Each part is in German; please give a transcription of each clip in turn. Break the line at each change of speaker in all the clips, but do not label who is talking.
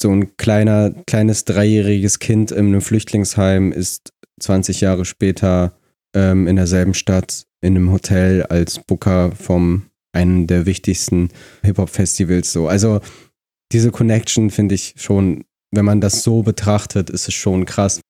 so ein kleiner, kleines dreijähriges Kind in einem Flüchtlingsheim ist 20 Jahre später ähm, in derselben Stadt in einem Hotel als Booker vom einem der wichtigsten Hip-Hop-Festivals so. Also diese Connection finde ich schon, wenn man das so betrachtet, ist es schon krass.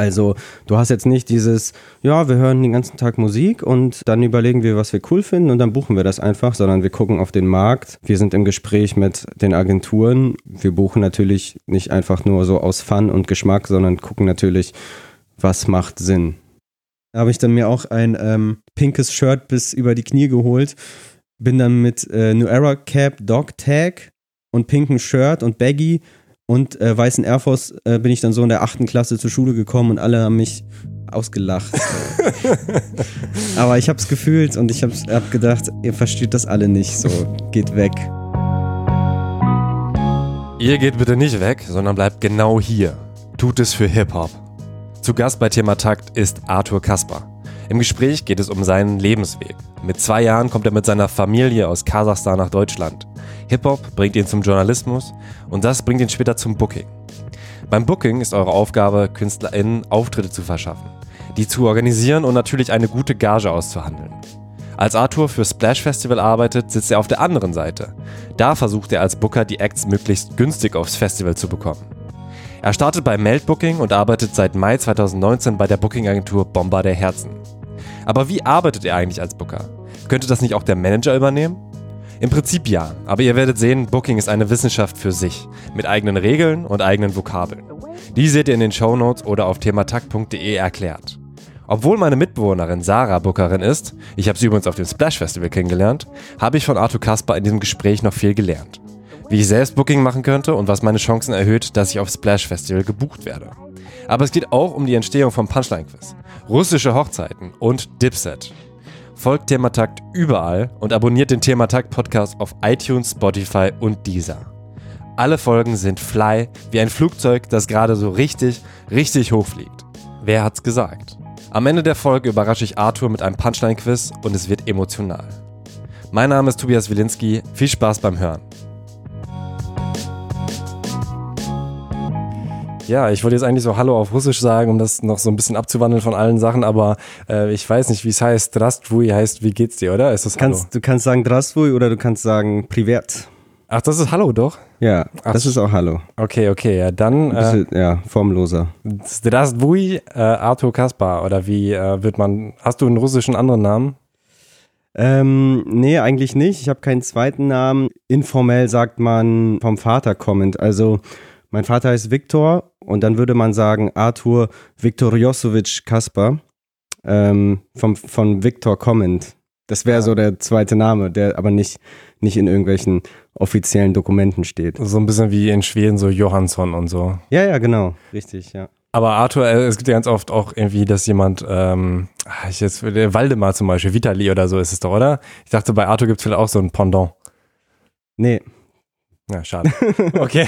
Also du hast jetzt nicht dieses, ja, wir hören den ganzen Tag Musik und dann überlegen wir, was wir cool finden und dann buchen wir das einfach, sondern wir gucken auf den Markt. Wir sind im Gespräch mit den Agenturen. Wir buchen natürlich nicht einfach nur so aus Fun und Geschmack, sondern gucken natürlich, was macht Sinn. Da habe ich dann mir auch ein ähm, pinkes Shirt bis über die Knie geholt. Bin dann mit äh, New Era Cap, Dog Tag und pinken Shirt und Baggy und äh, weißen Air Force äh, bin ich dann so in der achten Klasse zur Schule gekommen und alle haben mich ausgelacht. Aber ich habe es gefühlt und ich habe hab gedacht, ihr versteht das alle nicht. So, geht weg.
Ihr geht bitte nicht weg, sondern bleibt genau hier. Tut es für Hip-Hop. Zu Gast bei Thema Takt ist Arthur Kasper. Im Gespräch geht es um seinen Lebensweg. Mit zwei Jahren kommt er mit seiner Familie aus Kasachstan nach Deutschland. Hip-Hop bringt ihn zum Journalismus und das bringt ihn später zum Booking. Beim Booking ist eure Aufgabe, KünstlerInnen Auftritte zu verschaffen, die zu organisieren und natürlich eine gute Gage auszuhandeln. Als Arthur für Splash Festival arbeitet, sitzt er auf der anderen Seite. Da versucht er als Booker die Acts möglichst günstig aufs Festival zu bekommen. Er startet bei Meldbooking und arbeitet seit Mai 2019 bei der Booking-Agentur Bomber der Herzen. Aber wie arbeitet er eigentlich als Booker? Könnte das nicht auch der Manager übernehmen? Im Prinzip ja, aber ihr werdet sehen, Booking ist eine Wissenschaft für sich, mit eigenen Regeln und eigenen Vokabeln. Die seht ihr in den Shownotes oder auf thematakt.de erklärt. Obwohl meine Mitbewohnerin Sarah Bookerin ist, ich habe sie übrigens auf dem Splash Festival kennengelernt, habe ich von Arthur Kasper in diesem Gespräch noch viel gelernt. Wie ich selbst Booking machen könnte und was meine Chancen erhöht, dass ich auf Splash Festival gebucht werde. Aber es geht auch um die Entstehung vom Punchline Quiz, russische Hochzeiten und Dipset. Folgt Thematakt überall und abonniert den Thematakt Podcast auf iTunes, Spotify und Deezer. Alle Folgen sind fly, wie ein Flugzeug, das gerade so richtig, richtig hochfliegt. Wer hat's gesagt? Am Ende der Folge überrasche ich Arthur mit einem Punchline-Quiz und es wird emotional. Mein Name ist Tobias Wilinski. Viel Spaß beim Hören. Ja, ich wollte jetzt eigentlich so Hallo auf Russisch sagen, um das noch so ein bisschen abzuwandeln von allen Sachen, aber äh, ich weiß nicht, wie es heißt. Drastwui heißt, wie geht's dir, oder? Ist das
Hallo? Kannst, du kannst sagen Drastwui oder du kannst sagen Privat.
Ach, das ist Hallo, doch?
Ja, Ach, das ist auch Hallo.
Okay, okay, ja, dann.
Bisschen, äh, ja, formloser.
Drastwui äh, Arthur Kaspar, oder wie äh, wird man. Hast du einen russischen anderen Namen?
Ähm, nee, eigentlich nicht. Ich habe keinen zweiten Namen. Informell sagt man vom Vater kommend. Also mein Vater heißt Viktor und dann würde man sagen Arthur Viktoriosowitsch Kaspar ähm, vom, von Viktor kommend. Das wäre ja. so der zweite Name, der aber nicht, nicht in irgendwelchen offiziellen Dokumenten steht.
So ein bisschen wie in Schweden so Johansson und so.
Ja, ja, genau. Richtig, ja.
Aber Arthur, äh, es gibt ja ganz oft auch irgendwie, dass jemand, ähm, ah, ich jetzt, Waldemar zum Beispiel, Vitali oder so ist es doch, oder? Ich dachte, bei Arthur gibt es vielleicht auch so ein Pendant.
Nee,
ja, schade. Okay,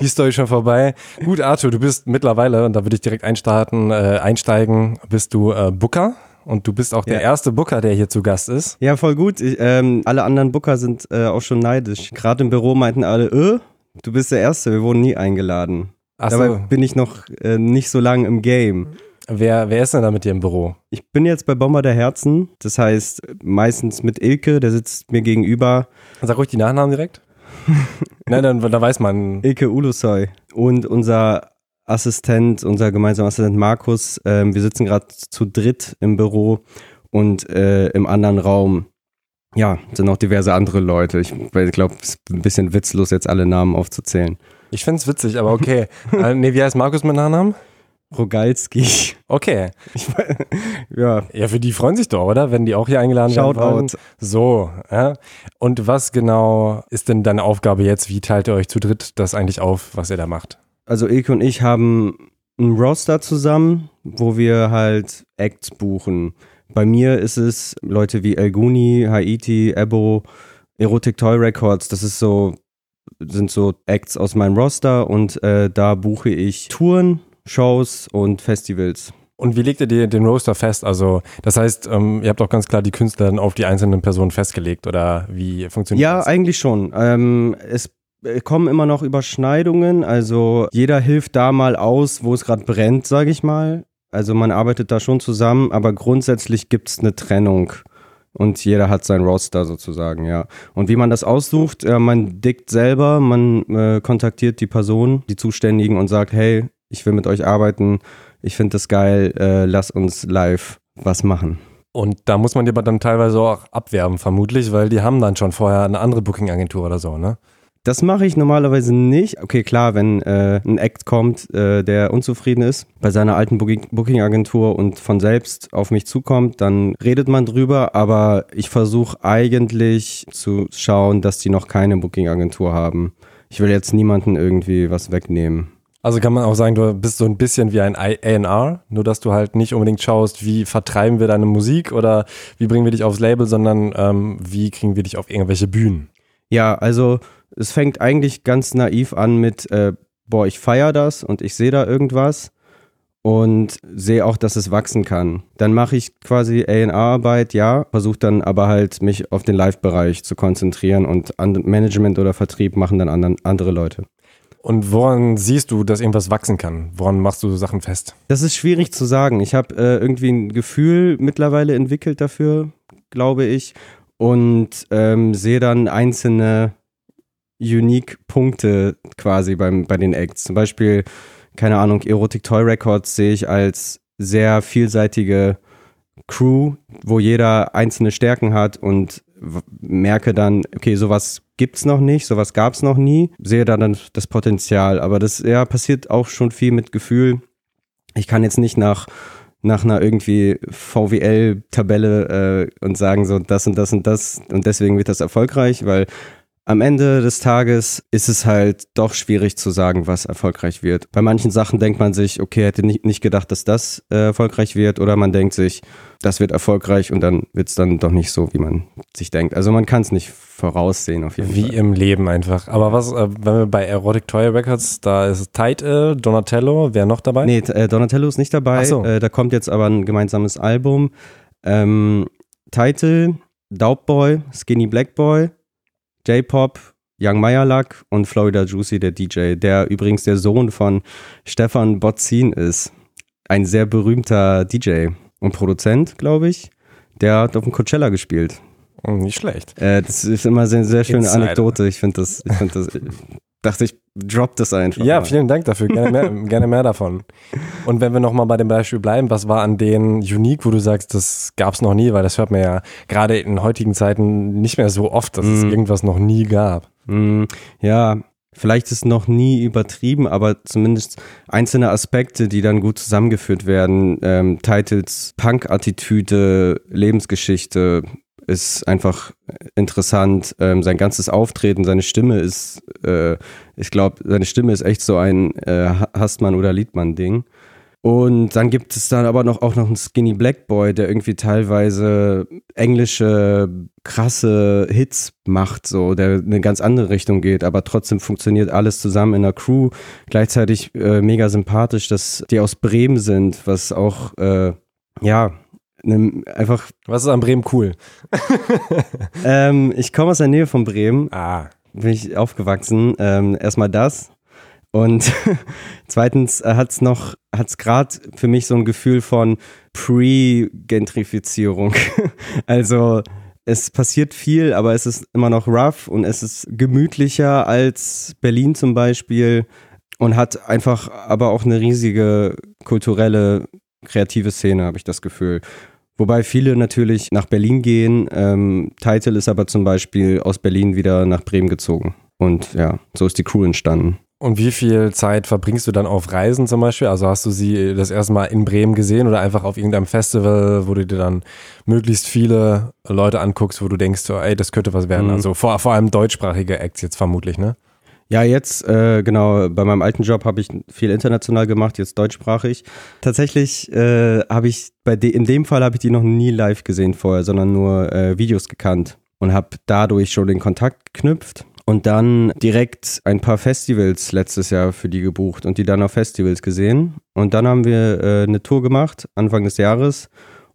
die Story schon vorbei. Gut, Arthur, du bist mittlerweile, und da würde ich direkt einstarten, äh, einsteigen, bist du äh, Booker und du bist auch der ja. erste Booker, der hier zu Gast ist.
Ja, voll gut. Ich, ähm, alle anderen Booker sind äh, auch schon neidisch. Gerade im Büro meinten alle, äh, du bist der Erste, wir wurden nie eingeladen. Ach Dabei so. bin ich noch äh, nicht so lange im Game.
Wer, wer ist denn da mit dir im Büro?
Ich bin jetzt bei Bomber der Herzen. Das heißt, meistens mit Ilke, der sitzt mir gegenüber.
Sag ruhig die Nachnamen direkt. Nein, dann, da weiß man.
Ilke Ulusoy und unser Assistent, unser gemeinsamer Assistent Markus. Ähm, wir sitzen gerade zu dritt im Büro und äh, im anderen Raum, ja, sind noch diverse andere Leute. Ich glaube, es ist ein bisschen witzlos, jetzt alle Namen aufzuzählen.
Ich finde es witzig, aber okay. äh, nee, wie heißt Markus mit Nachnamen?
Rogalski.
Okay. Ich, ja. Ja, für die freuen sich doch, oder? Wenn die auch hier eingeladen
Shoutout. werden.
Shoutout. So, ja. Und was genau ist denn deine Aufgabe jetzt? Wie teilt ihr euch zu dritt das eigentlich auf, was ihr da macht?
Also Ilke und ich haben einen Roster zusammen, wo wir halt Acts buchen. Bei mir ist es Leute wie Elguni, Haiti, Ebo, Erotic Toy Records. Das ist so, sind so Acts aus meinem Roster und äh, da buche ich Touren Shows und Festivals.
Und wie legt ihr den Roster fest? Also, das heißt, ähm, ihr habt auch ganz klar die Künstler auf die einzelnen Personen festgelegt oder wie funktioniert
ja,
das?
Ja, eigentlich schon. Ähm, es äh, kommen immer noch Überschneidungen. Also jeder hilft da mal aus, wo es gerade brennt, sage ich mal. Also man arbeitet da schon zusammen, aber grundsätzlich gibt es eine Trennung. Und jeder hat sein Roster sozusagen, ja. Und wie man das aussucht, äh, man dickt selber, man äh, kontaktiert die Person, die Zuständigen und sagt, hey, ich will mit euch arbeiten, ich finde das geil, äh, lass uns live was machen.
Und da muss man die aber dann teilweise auch abwerben, vermutlich, weil die haben dann schon vorher eine andere Booking-Agentur oder so, ne?
Das mache ich normalerweise nicht. Okay, klar, wenn äh, ein Act kommt, äh, der unzufrieden ist bei seiner alten Booking-Agentur und von selbst auf mich zukommt, dann redet man drüber. Aber ich versuche eigentlich zu schauen, dass die noch keine Booking-Agentur haben. Ich will jetzt niemanden irgendwie was wegnehmen.
Also kann man auch sagen, du bist so ein bisschen wie ein A&R, nur dass du halt nicht unbedingt schaust, wie vertreiben wir deine Musik oder wie bringen wir dich aufs Label, sondern ähm, wie kriegen wir dich auf irgendwelche Bühnen.
Ja, also es fängt eigentlich ganz naiv an mit, äh, boah, ich feiere das und ich sehe da irgendwas und sehe auch, dass es wachsen kann. Dann mache ich quasi A&R-Arbeit, ja, versuche dann aber halt mich auf den Live-Bereich zu konzentrieren und Management oder Vertrieb machen dann anderen, andere Leute.
Und woran siehst du, dass irgendwas wachsen kann? Woran machst du Sachen fest?
Das ist schwierig zu sagen. Ich habe äh, irgendwie ein Gefühl mittlerweile entwickelt dafür, glaube ich, und ähm, sehe dann einzelne Unique-Punkte quasi beim, bei den Acts. Zum Beispiel, keine Ahnung, Erotic Toy Records sehe ich als sehr vielseitige Crew, wo jeder einzelne Stärken hat und merke dann, okay, sowas gibt's noch nicht, sowas gab's noch nie, sehe da dann das Potenzial. Aber das ja passiert auch schon viel mit Gefühl. Ich kann jetzt nicht nach nach einer irgendwie VWL-Tabelle äh, und sagen so das und das und das und deswegen wird das erfolgreich, weil am Ende des Tages ist es halt doch schwierig zu sagen, was erfolgreich wird. Bei manchen Sachen denkt man sich, okay, hätte nicht, nicht gedacht, dass das äh, erfolgreich wird, oder man denkt sich, das wird erfolgreich und dann wird es dann doch nicht so, wie man sich denkt. Also man kann es nicht voraussehen auf jeden
wie
Fall.
Wie im Leben einfach. Aber was, äh, wenn wir bei Erotic Toy Records, da ist Tide, Donatello, wer noch dabei?
Nee, äh, Donatello ist nicht dabei. So. Äh, da kommt jetzt aber ein gemeinsames Album. Ähm, Title, Daubboy, Skinny Black Boy, J-Pop, Young Meyerlack und Florida Juicy, der DJ, der übrigens der Sohn von Stefan Botzin ist. Ein sehr berühmter DJ und Produzent, glaube ich. Der hat auf dem Coachella gespielt.
Oh, nicht schlecht.
Äh, das ist immer eine sehr schöne Inside. Anekdote. Ich finde das, ich finde das, dachte ich, drop das einfach.
Ja, mal. vielen Dank dafür. Gerne mehr, gerne mehr davon. Und wenn wir nochmal bei dem Beispiel bleiben, was war an denen unique, wo du sagst, das gab es noch nie, weil das hört man ja gerade in heutigen Zeiten nicht mehr so oft, dass mm. es mhm. irgendwas noch nie gab.
Mm, ja, vielleicht ist noch nie übertrieben, aber zumindest einzelne Aspekte, die dann gut zusammengeführt werden. Ähm, Titles, Punk-Attitüde, Lebensgeschichte, ist einfach interessant. Ähm, sein ganzes Auftreten, seine Stimme ist, äh, ich glaube, seine Stimme ist echt so ein äh, Hasstmann- oder Liedmann-Ding. Und dann gibt es dann aber noch auch noch einen Skinny Black Boy, der irgendwie teilweise englische krasse Hits macht, so, der eine ganz andere Richtung geht, aber trotzdem funktioniert alles zusammen in der Crew. Gleichzeitig äh, mega sympathisch, dass die aus Bremen sind, was auch äh, ja Ne, einfach.
Was ist an Bremen cool?
ähm, ich komme aus der Nähe von Bremen.
Ah.
Bin ich aufgewachsen. Ähm, erstmal das. Und zweitens äh, hat es noch, hat es gerade für mich so ein Gefühl von Pre-Gentrifizierung. also es passiert viel, aber es ist immer noch rough und es ist gemütlicher als Berlin zum Beispiel und hat einfach aber auch eine riesige kulturelle, kreative Szene, habe ich das Gefühl. Wobei viele natürlich nach Berlin gehen. Ähm, Title ist aber zum Beispiel aus Berlin wieder nach Bremen gezogen. Und ja, so ist die Crew entstanden.
Und wie viel Zeit verbringst du dann auf Reisen zum Beispiel? Also hast du sie das erste Mal in Bremen gesehen oder einfach auf irgendeinem Festival, wo du dir dann möglichst viele Leute anguckst, wo du denkst, so, ey, das könnte was werden? Mhm. Also vor, vor allem deutschsprachige Acts jetzt vermutlich, ne?
Ja, jetzt, äh, genau, bei meinem alten Job habe ich viel international gemacht, jetzt deutschsprachig. Tatsächlich äh, habe ich, bei de in dem Fall habe ich die noch nie live gesehen vorher, sondern nur äh, Videos gekannt und habe dadurch schon den Kontakt geknüpft und dann direkt ein paar Festivals letztes Jahr für die gebucht und die dann auf Festivals gesehen. Und dann haben wir äh, eine Tour gemacht, Anfang des Jahres.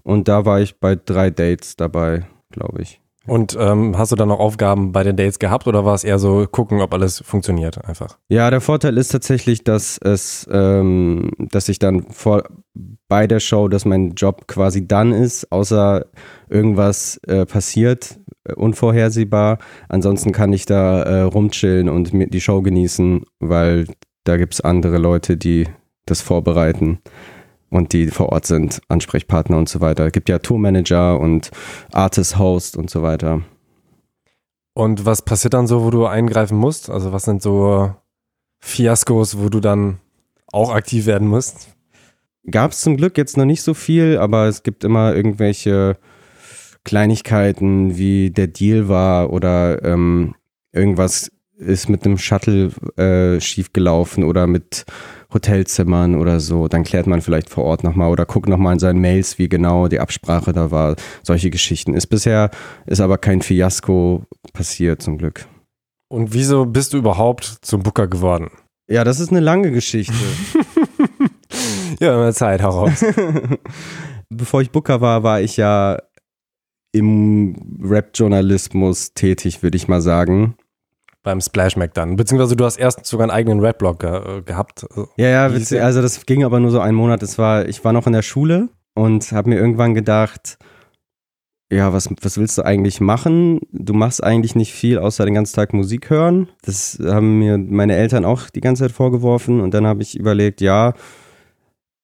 Und da war ich bei drei Dates dabei, glaube ich.
Und ähm, hast du dann noch Aufgaben bei den Dates gehabt oder war es eher so gucken, ob alles funktioniert einfach?
Ja, der Vorteil ist tatsächlich, dass es, ähm, dass ich dann vor bei der Show, dass mein Job quasi dann ist, außer irgendwas äh, passiert, unvorhersehbar. Ansonsten kann ich da äh, rumchillen und mir die Show genießen, weil da gibt es andere Leute, die das vorbereiten und die vor Ort sind, Ansprechpartner und so weiter. Es gibt ja Tourmanager und Artist Host und so weiter.
Und was passiert dann so, wo du eingreifen musst? Also was sind so Fiaskos, wo du dann auch aktiv werden musst?
Gab es zum Glück jetzt noch nicht so viel, aber es gibt immer irgendwelche Kleinigkeiten, wie der Deal war oder ähm, irgendwas ist mit einem Shuttle äh, schiefgelaufen oder mit Hotelzimmern oder so, dann klärt man vielleicht vor Ort nochmal oder guckt nochmal in seinen Mails, wie genau die Absprache da war. Solche Geschichten. Ist bisher, ist aber kein Fiasko passiert, zum Glück.
Und wieso bist du überhaupt zum Booker geworden?
Ja, das ist eine lange Geschichte.
ja, immer Zeit, hau raus.
Bevor ich Booker war, war ich ja im Rap-Journalismus tätig, würde ich mal sagen
beim Splash Mac dann. Beziehungsweise du hast erst sogar einen eigenen Rap-Blog ge äh, gehabt.
Ja, ja, also das ging aber nur so einen Monat. Das war, ich war noch in der Schule und habe mir irgendwann gedacht, ja, was, was willst du eigentlich machen? Du machst eigentlich nicht viel, außer den ganzen Tag Musik hören. Das haben mir meine Eltern auch die ganze Zeit vorgeworfen. Und dann habe ich überlegt, ja,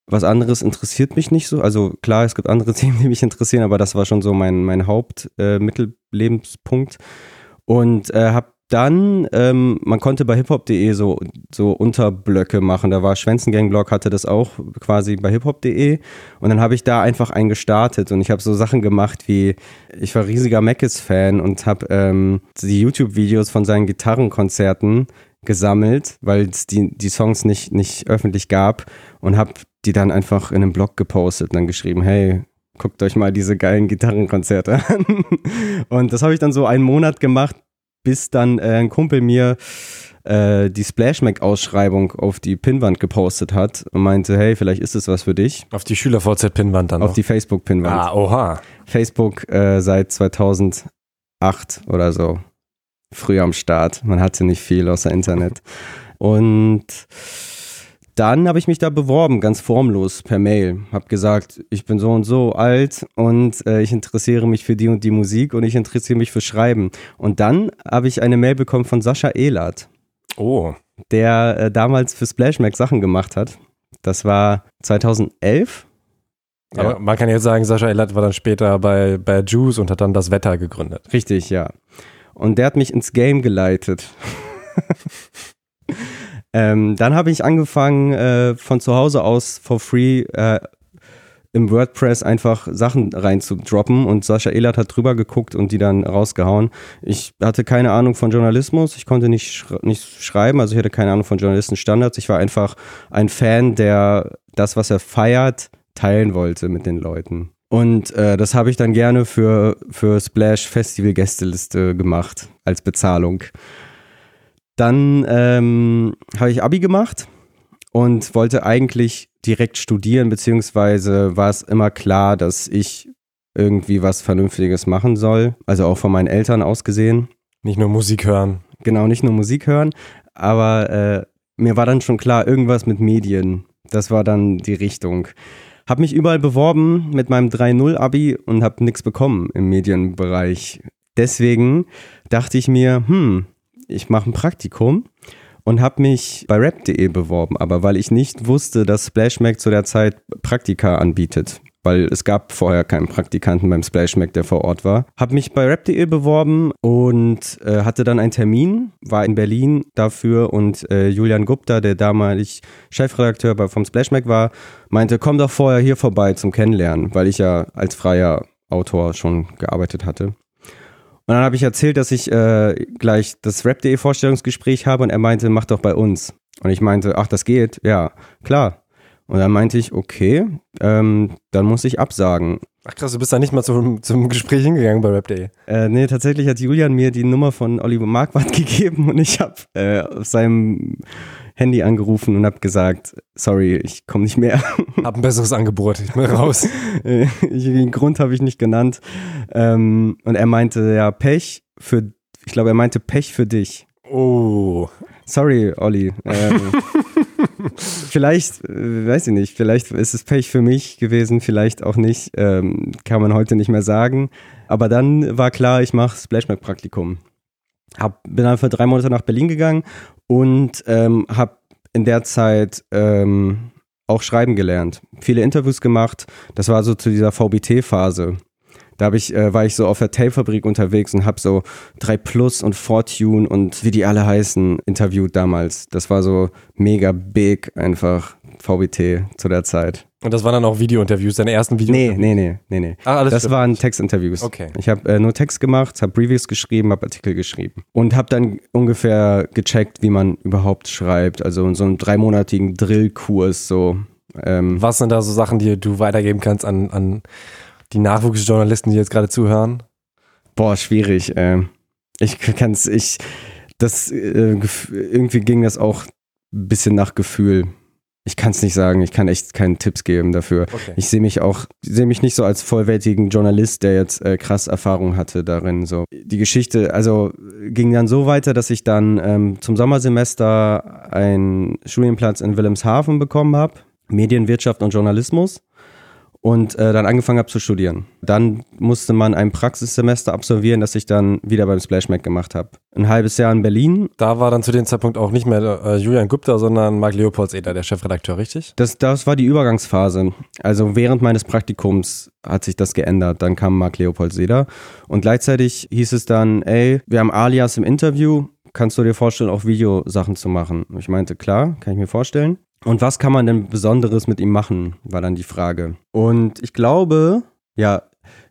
was anderes interessiert mich nicht so. Also klar, es gibt andere Themen, die mich interessieren, aber das war schon so mein, mein Hauptmittellebenspunkt. Äh, und äh, habe dann, ähm, man konnte bei hiphop.de so, so Unterblöcke machen. Da war Schwänzengang-Blog, hatte das auch quasi bei hiphop.de. Und dann habe ich da einfach einen gestartet und ich habe so Sachen gemacht wie, ich war riesiger Mackes-Fan und habe ähm, die YouTube-Videos von seinen Gitarrenkonzerten gesammelt, weil es die, die Songs nicht, nicht öffentlich gab und habe die dann einfach in einem Blog gepostet und dann geschrieben, hey, guckt euch mal diese geilen Gitarrenkonzerte an. Und das habe ich dann so einen Monat gemacht, bis dann äh, ein Kumpel mir äh, die Splashmac-Ausschreibung auf die Pinnwand gepostet hat und meinte, hey, vielleicht ist es was für dich.
Auf die Schüler-VZ-Pinnwand dann
Auf
noch.
die Facebook-Pinnwand.
Ah, oha.
Facebook äh, seit 2008 oder so. Früh am Start. Man hatte nicht viel außer Internet. Und dann habe ich mich da beworben, ganz formlos per Mail. Habe gesagt, ich bin so und so alt und äh, ich interessiere mich für die und die Musik und ich interessiere mich für Schreiben. Und dann habe ich eine Mail bekommen von Sascha Ehlert.
Oh.
Der äh, damals für Splashmac Sachen gemacht hat. Das war 2011.
Aber ja. man kann jetzt sagen, Sascha Ehlert war dann später bei, bei Juice und hat dann das Wetter gegründet.
Richtig, ja. Und der hat mich ins Game geleitet. Ähm, dann habe ich angefangen, äh, von zu Hause aus for free äh, im WordPress einfach Sachen reinzudroppen und Sascha Ehlert hat drüber geguckt und die dann rausgehauen. Ich hatte keine Ahnung von Journalismus, ich konnte nicht, sch nicht schreiben, also ich hatte keine Ahnung von Journalistenstandards. Ich war einfach ein Fan, der das, was er feiert, teilen wollte mit den Leuten. Und äh, das habe ich dann gerne für, für Splash Festival Gästeliste gemacht als Bezahlung. Dann ähm, habe ich Abi gemacht und wollte eigentlich direkt studieren, beziehungsweise war es immer klar, dass ich irgendwie was Vernünftiges machen soll. Also auch von meinen Eltern aus gesehen.
Nicht nur Musik hören.
Genau, nicht nur Musik hören. Aber äh, mir war dann schon klar, irgendwas mit Medien. Das war dann die Richtung. Hab mich überall beworben mit meinem 3-0-Abi und hab nichts bekommen im Medienbereich. Deswegen dachte ich mir, hm, ich mache ein Praktikum und habe mich bei rap.de beworben, aber weil ich nicht wusste, dass Splashmac zu der Zeit Praktika anbietet, weil es gab vorher keinen Praktikanten beim Splashmac, der vor Ort war. Habe mich bei rap.de beworben und äh, hatte dann einen Termin, war in Berlin dafür und äh, Julian Gupta, der damalig Chefredakteur bei, vom Splashmac war, meinte, komm doch vorher hier vorbei zum Kennenlernen, weil ich ja als freier Autor schon gearbeitet hatte. Und dann habe ich erzählt, dass ich äh, gleich das Rap.de Vorstellungsgespräch habe und er meinte, mach doch bei uns. Und ich meinte, ach, das geht? Ja, klar. Und dann meinte ich, okay, ähm, dann muss ich absagen.
Ach krass, du bist da nicht mal zum, zum Gespräch hingegangen bei Rap.de?
Äh, nee, tatsächlich hat Julian mir die Nummer von Oliver Marquardt gegeben und ich habe äh, auf seinem Handy angerufen und habe gesagt, sorry, ich komme nicht mehr.
Hab ein besseres Angebot, ich bin raus.
Den Grund habe ich nicht genannt. Ähm, und er meinte, ja, Pech für, ich glaube, er meinte Pech für dich.
Oh.
Sorry, Olli. Ähm, vielleicht, äh, weiß ich nicht, vielleicht ist es Pech für mich gewesen, vielleicht auch nicht. Ähm, kann man heute nicht mehr sagen. Aber dann war klar, ich mache Splashback-Praktikum. Hab, bin dann für drei Monate nach Berlin gegangen und ähm, habe in der Zeit ähm, auch schreiben gelernt. Viele Interviews gemacht. Das war so zu dieser VBT-Phase. Da hab ich, äh, war ich so auf der Tape-Fabrik unterwegs und habe so 3 Plus und Fortune und wie die alle heißen interviewt damals. Das war so mega big einfach VBT zu der Zeit.
Und das waren dann auch Video-Interviews, deine ersten Video
Nee, nee, nee, nee, nee.
Ah, alles
Das
stimmt.
waren Textinterviews.
Okay.
Ich habe äh, nur Text gemacht, habe Reviews geschrieben, habe Artikel geschrieben und habe dann ungefähr gecheckt, wie man überhaupt schreibt. Also in so einem dreimonatigen Drillkurs so. Ähm,
Was sind da so Sachen, die du weitergeben kannst an, an die Nachwuchsjournalisten, die jetzt gerade zuhören?
boah, schwierig. Äh, ich kann's, ich, das äh, irgendwie ging das auch ein bisschen nach Gefühl. Ich kann es nicht sagen. Ich kann echt keine Tipps geben dafür.
Okay.
Ich sehe mich auch, sehe mich nicht so als vollwertigen Journalist, der jetzt äh, krass Erfahrung hatte darin. So die Geschichte, also ging dann so weiter, dass ich dann ähm, zum Sommersemester einen Studienplatz in Wilhelmshaven bekommen habe, Medienwirtschaft und Journalismus und äh, dann angefangen habe zu studieren. Dann musste man ein Praxissemester absolvieren, das ich dann wieder beim Splash Mac gemacht habe. Ein halbes Jahr in Berlin.
Da war dann zu dem Zeitpunkt auch nicht mehr äh, Julian Gupta, sondern Marc Leopoldseder, der Chefredakteur, richtig?
Das, das war die Übergangsphase. Also während meines Praktikums hat sich das geändert. Dann kam Marc Leopold Seder und gleichzeitig hieß es dann, ey, wir haben Alias im Interview, kannst du dir vorstellen, auch Videosachen zu machen? Und ich meinte, klar, kann ich mir vorstellen. Und was kann man denn Besonderes mit ihm machen, war dann die Frage. Und ich glaube, ja,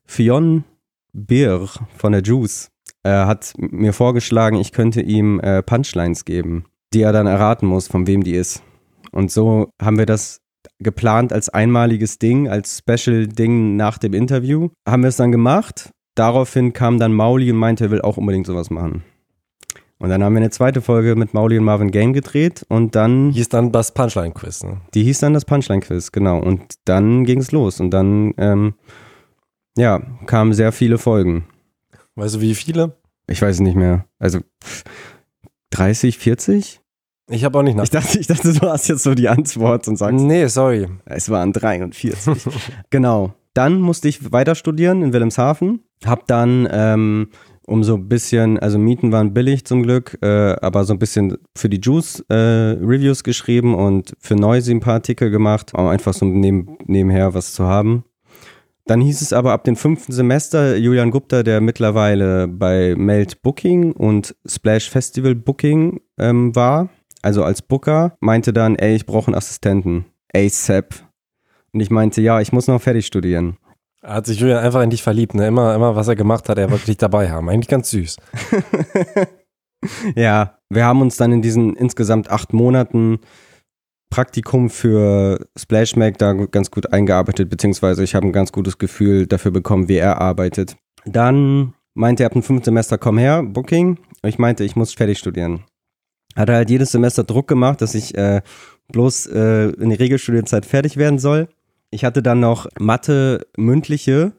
Fionn Beer von der Juice äh, hat mir vorgeschlagen, ich könnte ihm äh, Punchlines geben, die er dann erraten muss, von wem die ist. Und so haben wir das geplant als einmaliges Ding, als Special-Ding nach dem Interview. Haben wir es dann gemacht. Daraufhin kam dann Mauli und meinte, er will auch unbedingt sowas machen. Und dann haben wir eine zweite Folge mit Mauli und Marvin Game gedreht und dann,
Hieß dann das Punchline-Quiz. Ne?
die hieß dann das Punchline-Quiz, genau. Und dann ging es los und dann, ähm, ja, kamen sehr viele Folgen.
Weißt du, wie viele?
Ich weiß es nicht mehr. Also pff, 30, 40?
Ich habe auch nicht nach.
Ich dachte, ich dachte, du hast jetzt so die Antwort und sagst,
Nee, sorry.
Es waren 43. genau. Dann musste ich weiter studieren in Wilhelmshaven. Hab dann ähm, um so ein bisschen, also Mieten waren billig zum Glück, äh, aber so ein bisschen für die Juice äh, Reviews geschrieben und für Noisy ein paar Artikel gemacht, um einfach so neben, nebenher was zu haben. Dann hieß es aber ab dem fünften Semester, Julian Gupta, der mittlerweile bei Meld Booking und Splash Festival Booking ähm, war, also als Booker, meinte dann, ey, ich brauche einen Assistenten. ASAP. Und ich meinte, ja, ich muss noch fertig studieren.
Hat sich Julian einfach in dich verliebt. Ne? Immer, immer, was er gemacht hat, er wollte dich dabei haben. Eigentlich ganz süß.
ja, wir haben uns dann in diesen insgesamt acht Monaten Praktikum für Splash Mac da ganz gut eingearbeitet, beziehungsweise ich habe ein ganz gutes Gefühl dafür bekommen, wie er arbeitet. Dann meinte er ab dem fünften Semester, komm her, Booking. Und ich meinte, ich muss fertig studieren. Hat er halt jedes Semester Druck gemacht, dass ich äh, bloß äh, in der Regelstudienzeit fertig werden soll. Ich hatte dann noch Mathe mündliche,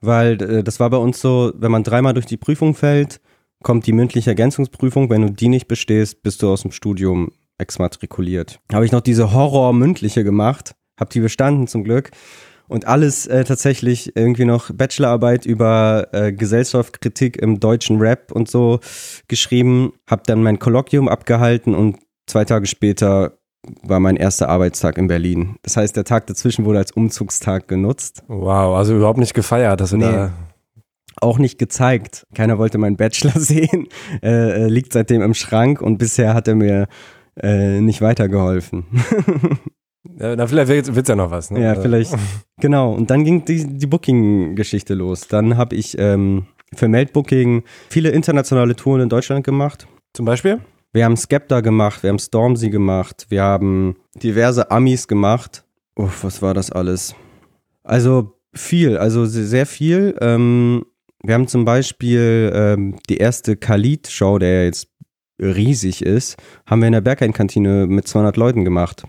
weil äh, das war bei uns so, wenn man dreimal durch die Prüfung fällt, kommt die mündliche Ergänzungsprüfung. Wenn du die nicht bestehst, bist du aus dem Studium exmatrikuliert. Habe ich noch diese Horror-mündliche gemacht, habe die bestanden zum Glück und alles äh, tatsächlich irgendwie noch Bachelorarbeit über äh, Gesellschaftskritik im deutschen Rap und so geschrieben, habe dann mein Kolloquium abgehalten und zwei Tage später war mein erster Arbeitstag in Berlin. Das heißt, der Tag dazwischen wurde als Umzugstag genutzt.
Wow, also überhaupt nicht gefeiert, dass du
Nee.
da.
Auch nicht gezeigt. Keiner wollte meinen Bachelor sehen. Äh, äh, liegt seitdem im Schrank und bisher hat er mir äh, nicht weitergeholfen.
Ja, na, vielleicht wird wird's ja noch was. Ne?
Ja,
Also,
vielleicht. Genau, und dann ging die, die Booking-Geschichte los. Dann habe ich ähm, für Meldbooking viele internationale Touren in Deutschland gemacht.
Zum Beispiel?
Wir haben Skepta gemacht, wir haben Stormzy gemacht, wir haben diverse Amis gemacht. Uff, was war das alles? Also viel, also se- sehr viel. Ähm, wir haben zum Beispiel ähm, die erste Khalid-Show, der jetzt riesig ist, haben wir in der Berghain-Kantine mit 200 Leuten gemacht,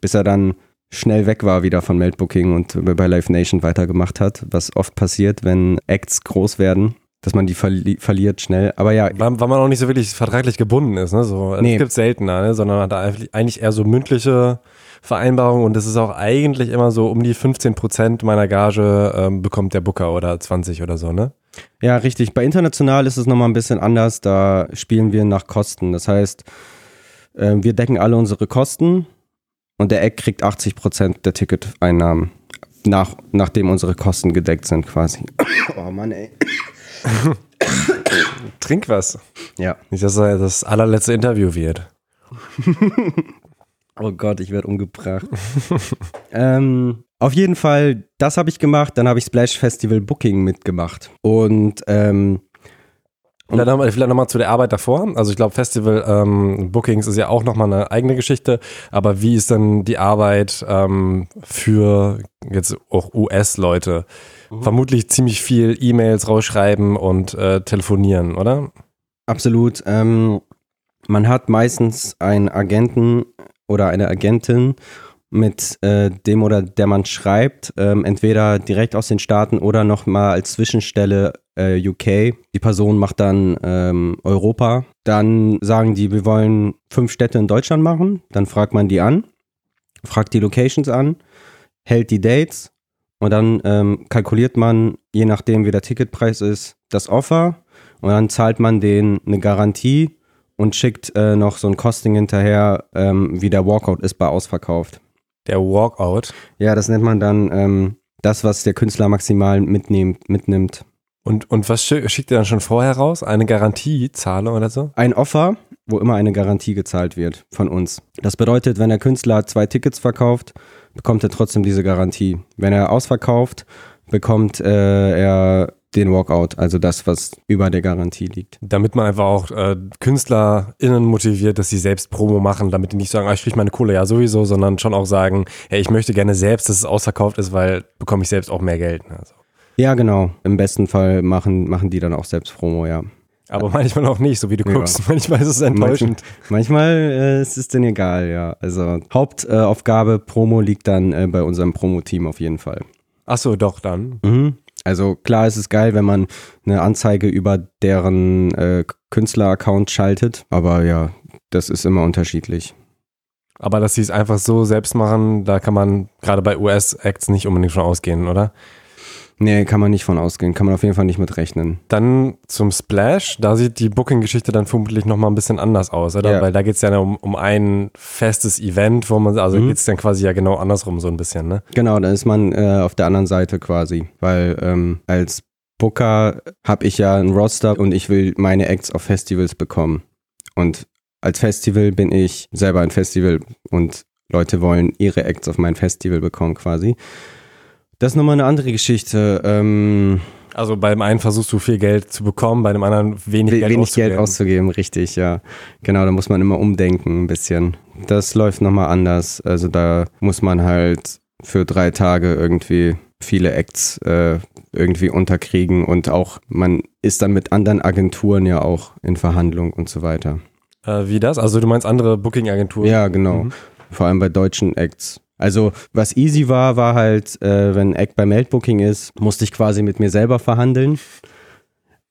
bis er dann schnell weg war wieder von Meldbooking und bei Live Nation weitergemacht hat, was oft passiert, wenn Acts groß werden, dass man die verli verliert schnell. Aber ja.
Weil, weil, man auch nicht so wirklich vertraglich gebunden ist, ne? So,
nee.
Das gibt seltener, ne? sondern hat da eigentlich eher so mündliche Vereinbarungen und das ist auch eigentlich immer so um die 15 Prozent meiner Gage ähm, bekommt der Booker oder 20 oder so, ne?
Ja, richtig. Bei international ist es nochmal ein bisschen anders. Da spielen wir nach Kosten. Das heißt, äh, wir decken alle unsere Kosten und der Eck kriegt 80 Prozent der Ticketeinnahmen, nach, nachdem unsere Kosten gedeckt sind quasi.
Oh Mann, ey. Trink was.
Ja.
Nicht, dass das das allerletzte Interview wird.
oh Gott, ich werde umgebracht. ähm, auf jeden Fall, das habe ich gemacht. Dann habe ich Splash Festival Booking mitgemacht. Und ähm,
Vielleicht nochmal noch zu der Arbeit davor. Also ich glaube, Festival ähm, Bookings ist ja auch nochmal eine eigene Geschichte. Aber wie ist denn die Arbeit ähm, für jetzt auch US-Leute? Mhm. Vermutlich ziemlich viel E-Mails rausschreiben und äh, telefonieren, oder?
Absolut. Ähm, man hat meistens einen Agenten oder eine Agentin mit äh, dem oder der man schreibt, ähm, entweder direkt aus den Staaten oder nochmal als Zwischenstelle äh, UK. Die Person macht dann ähm, Europa. Dann sagen die, wir wollen fünf Städte in Deutschland machen. Dann fragt man die an, fragt die Locations an, hält die Dates und dann ähm, kalkuliert man, je nachdem wie der Ticketpreis ist, das Offer und dann zahlt man denen eine Garantie und schickt äh, noch so ein Costing hinterher, ähm, wie der Walkout ist bei ausverkauft.
Der Walkout?
Ja, das nennt man dann ähm, das, was der Künstler maximal mitnehmt, mitnimmt.
Und, und was schickt ihr dann schon vorher raus? Eine Garantiezahle oder so?
Ein Offer, wo immer eine Garantie gezahlt wird von uns. Das bedeutet, wenn der Künstler zwei Tickets verkauft, bekommt er trotzdem diese Garantie. Wenn er ausverkauft, bekommt äh, er den Walkout, also das, was über der Garantie liegt.
Damit man einfach auch äh, KünstlerInnen motiviert, dass sie selbst Promo machen, damit die nicht sagen, ah, ich kriege meine Kohle ja sowieso, sondern schon auch sagen, hey, ich möchte gerne selbst, dass es ausverkauft ist, weil bekomme ich selbst auch mehr Geld. Ne? Also.
Ja, genau. Im besten Fall machen, machen die dann auch selbst Promo, ja.
Aber manchmal auch nicht, so wie du ja. guckst. Manchmal ist es enttäuschend.
Manchmal, manchmal äh, ist es denn egal, ja. Also Hauptaufgabe äh, Promo liegt dann äh, bei unserem Promo-Team auf jeden Fall.
Ach so, doch dann.
Mhm. Also klar ist es geil, wenn man eine Anzeige über deren äh, Künstler-Account schaltet, aber ja, das ist immer unterschiedlich.
Aber dass sie es einfach so selbst machen, da kann man gerade bei US-Acts nicht unbedingt schon ausgehen, oder?
Nee, kann man nicht von ausgehen. Kann man auf jeden Fall nicht mit rechnen.
Dann zum Splash. Da sieht die Booking-Geschichte dann vermutlich nochmal ein bisschen anders aus, oder? Ja. Weil da geht es ja um, um ein festes Event, wo man, also mhm. geht es dann quasi ja genau andersrum so ein bisschen, ne?
Genau, da ist man äh, auf der anderen Seite quasi. Weil ähm, als Booker habe ich ja ein Roster und ich will meine Acts auf Festivals bekommen. Und als Festival bin ich selber ein Festival und Leute wollen ihre Acts auf mein Festival bekommen quasi. Das ist nochmal eine andere Geschichte. Ähm,
also beim einen versuchst du viel Geld zu bekommen, bei dem anderen wenig, Geld,
wenig auszugeben. Geld auszugeben. Richtig, ja. Genau, da muss man immer umdenken ein bisschen. Das läuft nochmal anders. Also da muss man halt für drei Tage irgendwie viele Acts äh, irgendwie unterkriegen und auch man ist dann mit anderen Agenturen ja auch in Verhandlung und so weiter.
Äh, wie das? Also du meinst andere Booking-Agenturen?
Ja, genau. Mhm. Vor allem bei deutschen Acts. Also was easy war, war halt, äh, wenn Act bei Meldbooking ist, musste ich quasi mit mir selber verhandeln.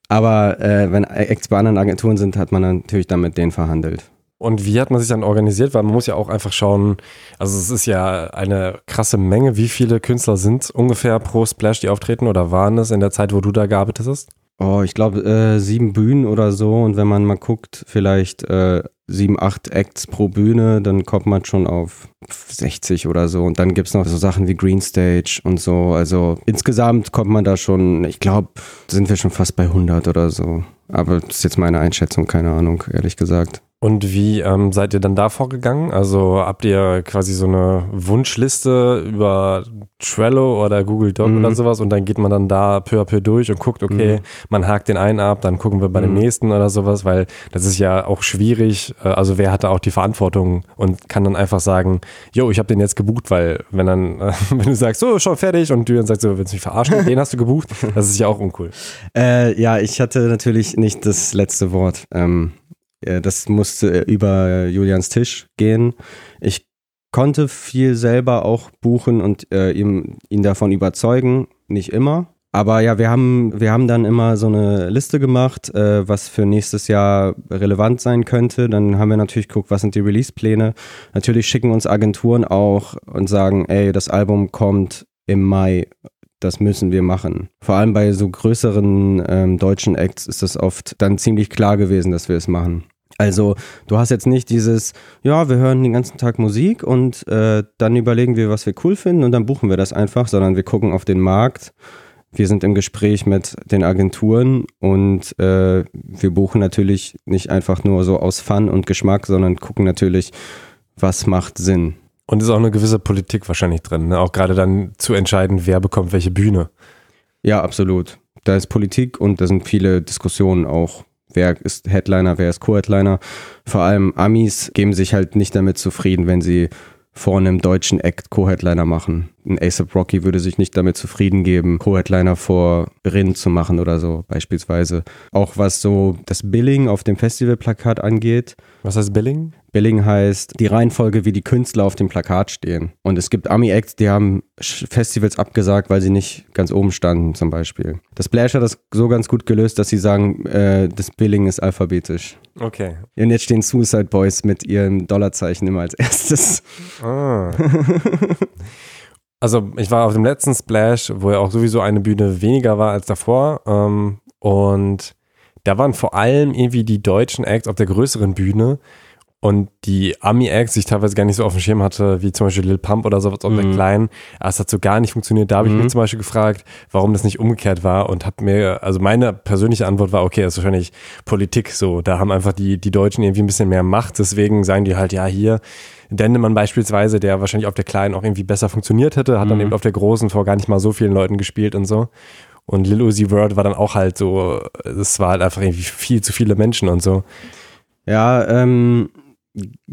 Aber äh, wenn Acts bei anderen Agenturen sind, hat man natürlich dann mit denen verhandelt.
Und wie hat man sich dann organisiert? Weil man muss ja auch einfach schauen, also es ist ja eine krasse Menge. Wie viele Künstler sind ungefähr pro Splash, die auftreten oder waren es in der Zeit, wo du da gearbeitet hast?
Oh, ich glaube äh, sieben Bühnen oder so. Und wenn man mal guckt, vielleicht äh, sieben, acht Acts pro Bühne, dann kommt man schon auf 60 oder so. Und dann gibt es noch so Sachen wie Green Stage und so. Also insgesamt kommt man da schon, ich glaube, sind wir schon fast bei 100 oder so. Aber das ist jetzt meine Einschätzung, keine Ahnung, ehrlich gesagt.
Und wie ähm, seid ihr dann da vorgegangen? Also habt ihr quasi so eine Wunschliste über Trello oder Google Doc mhm. oder sowas und dann geht man dann da peu à peu durch und guckt, okay, mhm. man hakt den einen ab, dann gucken wir bei mhm. dem nächsten oder sowas, weil das ist ja auch schwierig. Äh, also wer hat da auch die Verantwortung und kann dann einfach sagen, jo, ich habe den jetzt gebucht, weil wenn dann, äh, wenn du sagst, so, schon fertig und du dann sagst, so, willst du mich verarschen, den hast du gebucht, das ist ja auch uncool.
Äh, ja, ich hatte natürlich nicht das letzte Wort. Ähm, äh, das musste über Julians Tisch gehen. Ich konnte viel selber auch buchen und äh, ihm, ihn davon überzeugen, nicht immer. Aber ja, wir haben, wir haben dann immer so eine Liste gemacht, äh, was für nächstes Jahr relevant sein könnte. Dann haben wir natürlich geguckt, was sind die Release-Pläne. Natürlich schicken uns Agenturen auch und sagen, ey, das Album kommt im Mai. Das müssen wir machen. Vor allem bei so größeren ähm, deutschen Acts ist das oft dann ziemlich klar gewesen, dass wir es machen. Also du hast jetzt nicht dieses, ja, wir hören den ganzen Tag Musik und äh, dann überlegen wir, was wir cool finden und dann buchen wir das einfach, sondern wir gucken auf den Markt wir sind im Gespräch mit den Agenturen und äh, wir buchen natürlich nicht einfach nur so aus Fun und Geschmack, sondern gucken natürlich, was macht Sinn.
Und ist auch eine gewisse Politik wahrscheinlich drin, ne? auch gerade dann zu entscheiden, wer bekommt welche Bühne.
Ja, absolut. Da ist Politik und da sind viele Diskussionen auch. Wer ist Headliner, wer ist Co-Headliner? Vor allem Amis geben sich halt nicht damit zufrieden, wenn sie vor einem deutschen Act Co-Headliner machen. Ein ASAP Rocky würde sich nicht damit zufrieden geben, Co-Headliner vor Rin zu machen oder so beispielsweise. Auch was so das Billing auf dem Festivalplakat angeht.
Was heißt Billing?
Billing heißt die Reihenfolge, wie die Künstler auf dem Plakat stehen. Und es gibt Ami-Acts, die haben Festivals abgesagt, weil sie nicht ganz oben standen zum Beispiel. Das Splash hat das so ganz gut gelöst, dass sie sagen, äh, das Billing ist alphabetisch.
Okay.
Und jetzt stehen Suicide Boys mit ihren Dollarzeichen immer als erstes. Ah.
also ich war auf dem letzten Splash, wo ja auch sowieso eine Bühne weniger war als davor. Ähm, und da waren vor allem irgendwie die deutschen Acts auf der größeren Bühne und die Ami-Acts, die ich teilweise gar nicht so auf dem Schirm hatte, wie zum Beispiel Lil Pump oder sowas, mhm. der kleinen, es hat so gar nicht funktioniert. Da habe ich mhm. mich zum Beispiel gefragt, warum das nicht umgekehrt war und habe mir, also meine persönliche Antwort war, okay, das ist wahrscheinlich Politik so. Da haben einfach die, die Deutschen irgendwie ein bisschen mehr Macht, deswegen sagen die halt, ja, hier, Dendemann beispielsweise, der wahrscheinlich auf der kleinen auch irgendwie besser funktioniert hätte, hat mhm. dann eben auf der großen vor gar nicht mal so vielen Leuten gespielt und so. Und Lil Uzi Word war dann auch halt so, es war halt einfach irgendwie viel zu viele Menschen und so.
Ja, ähm,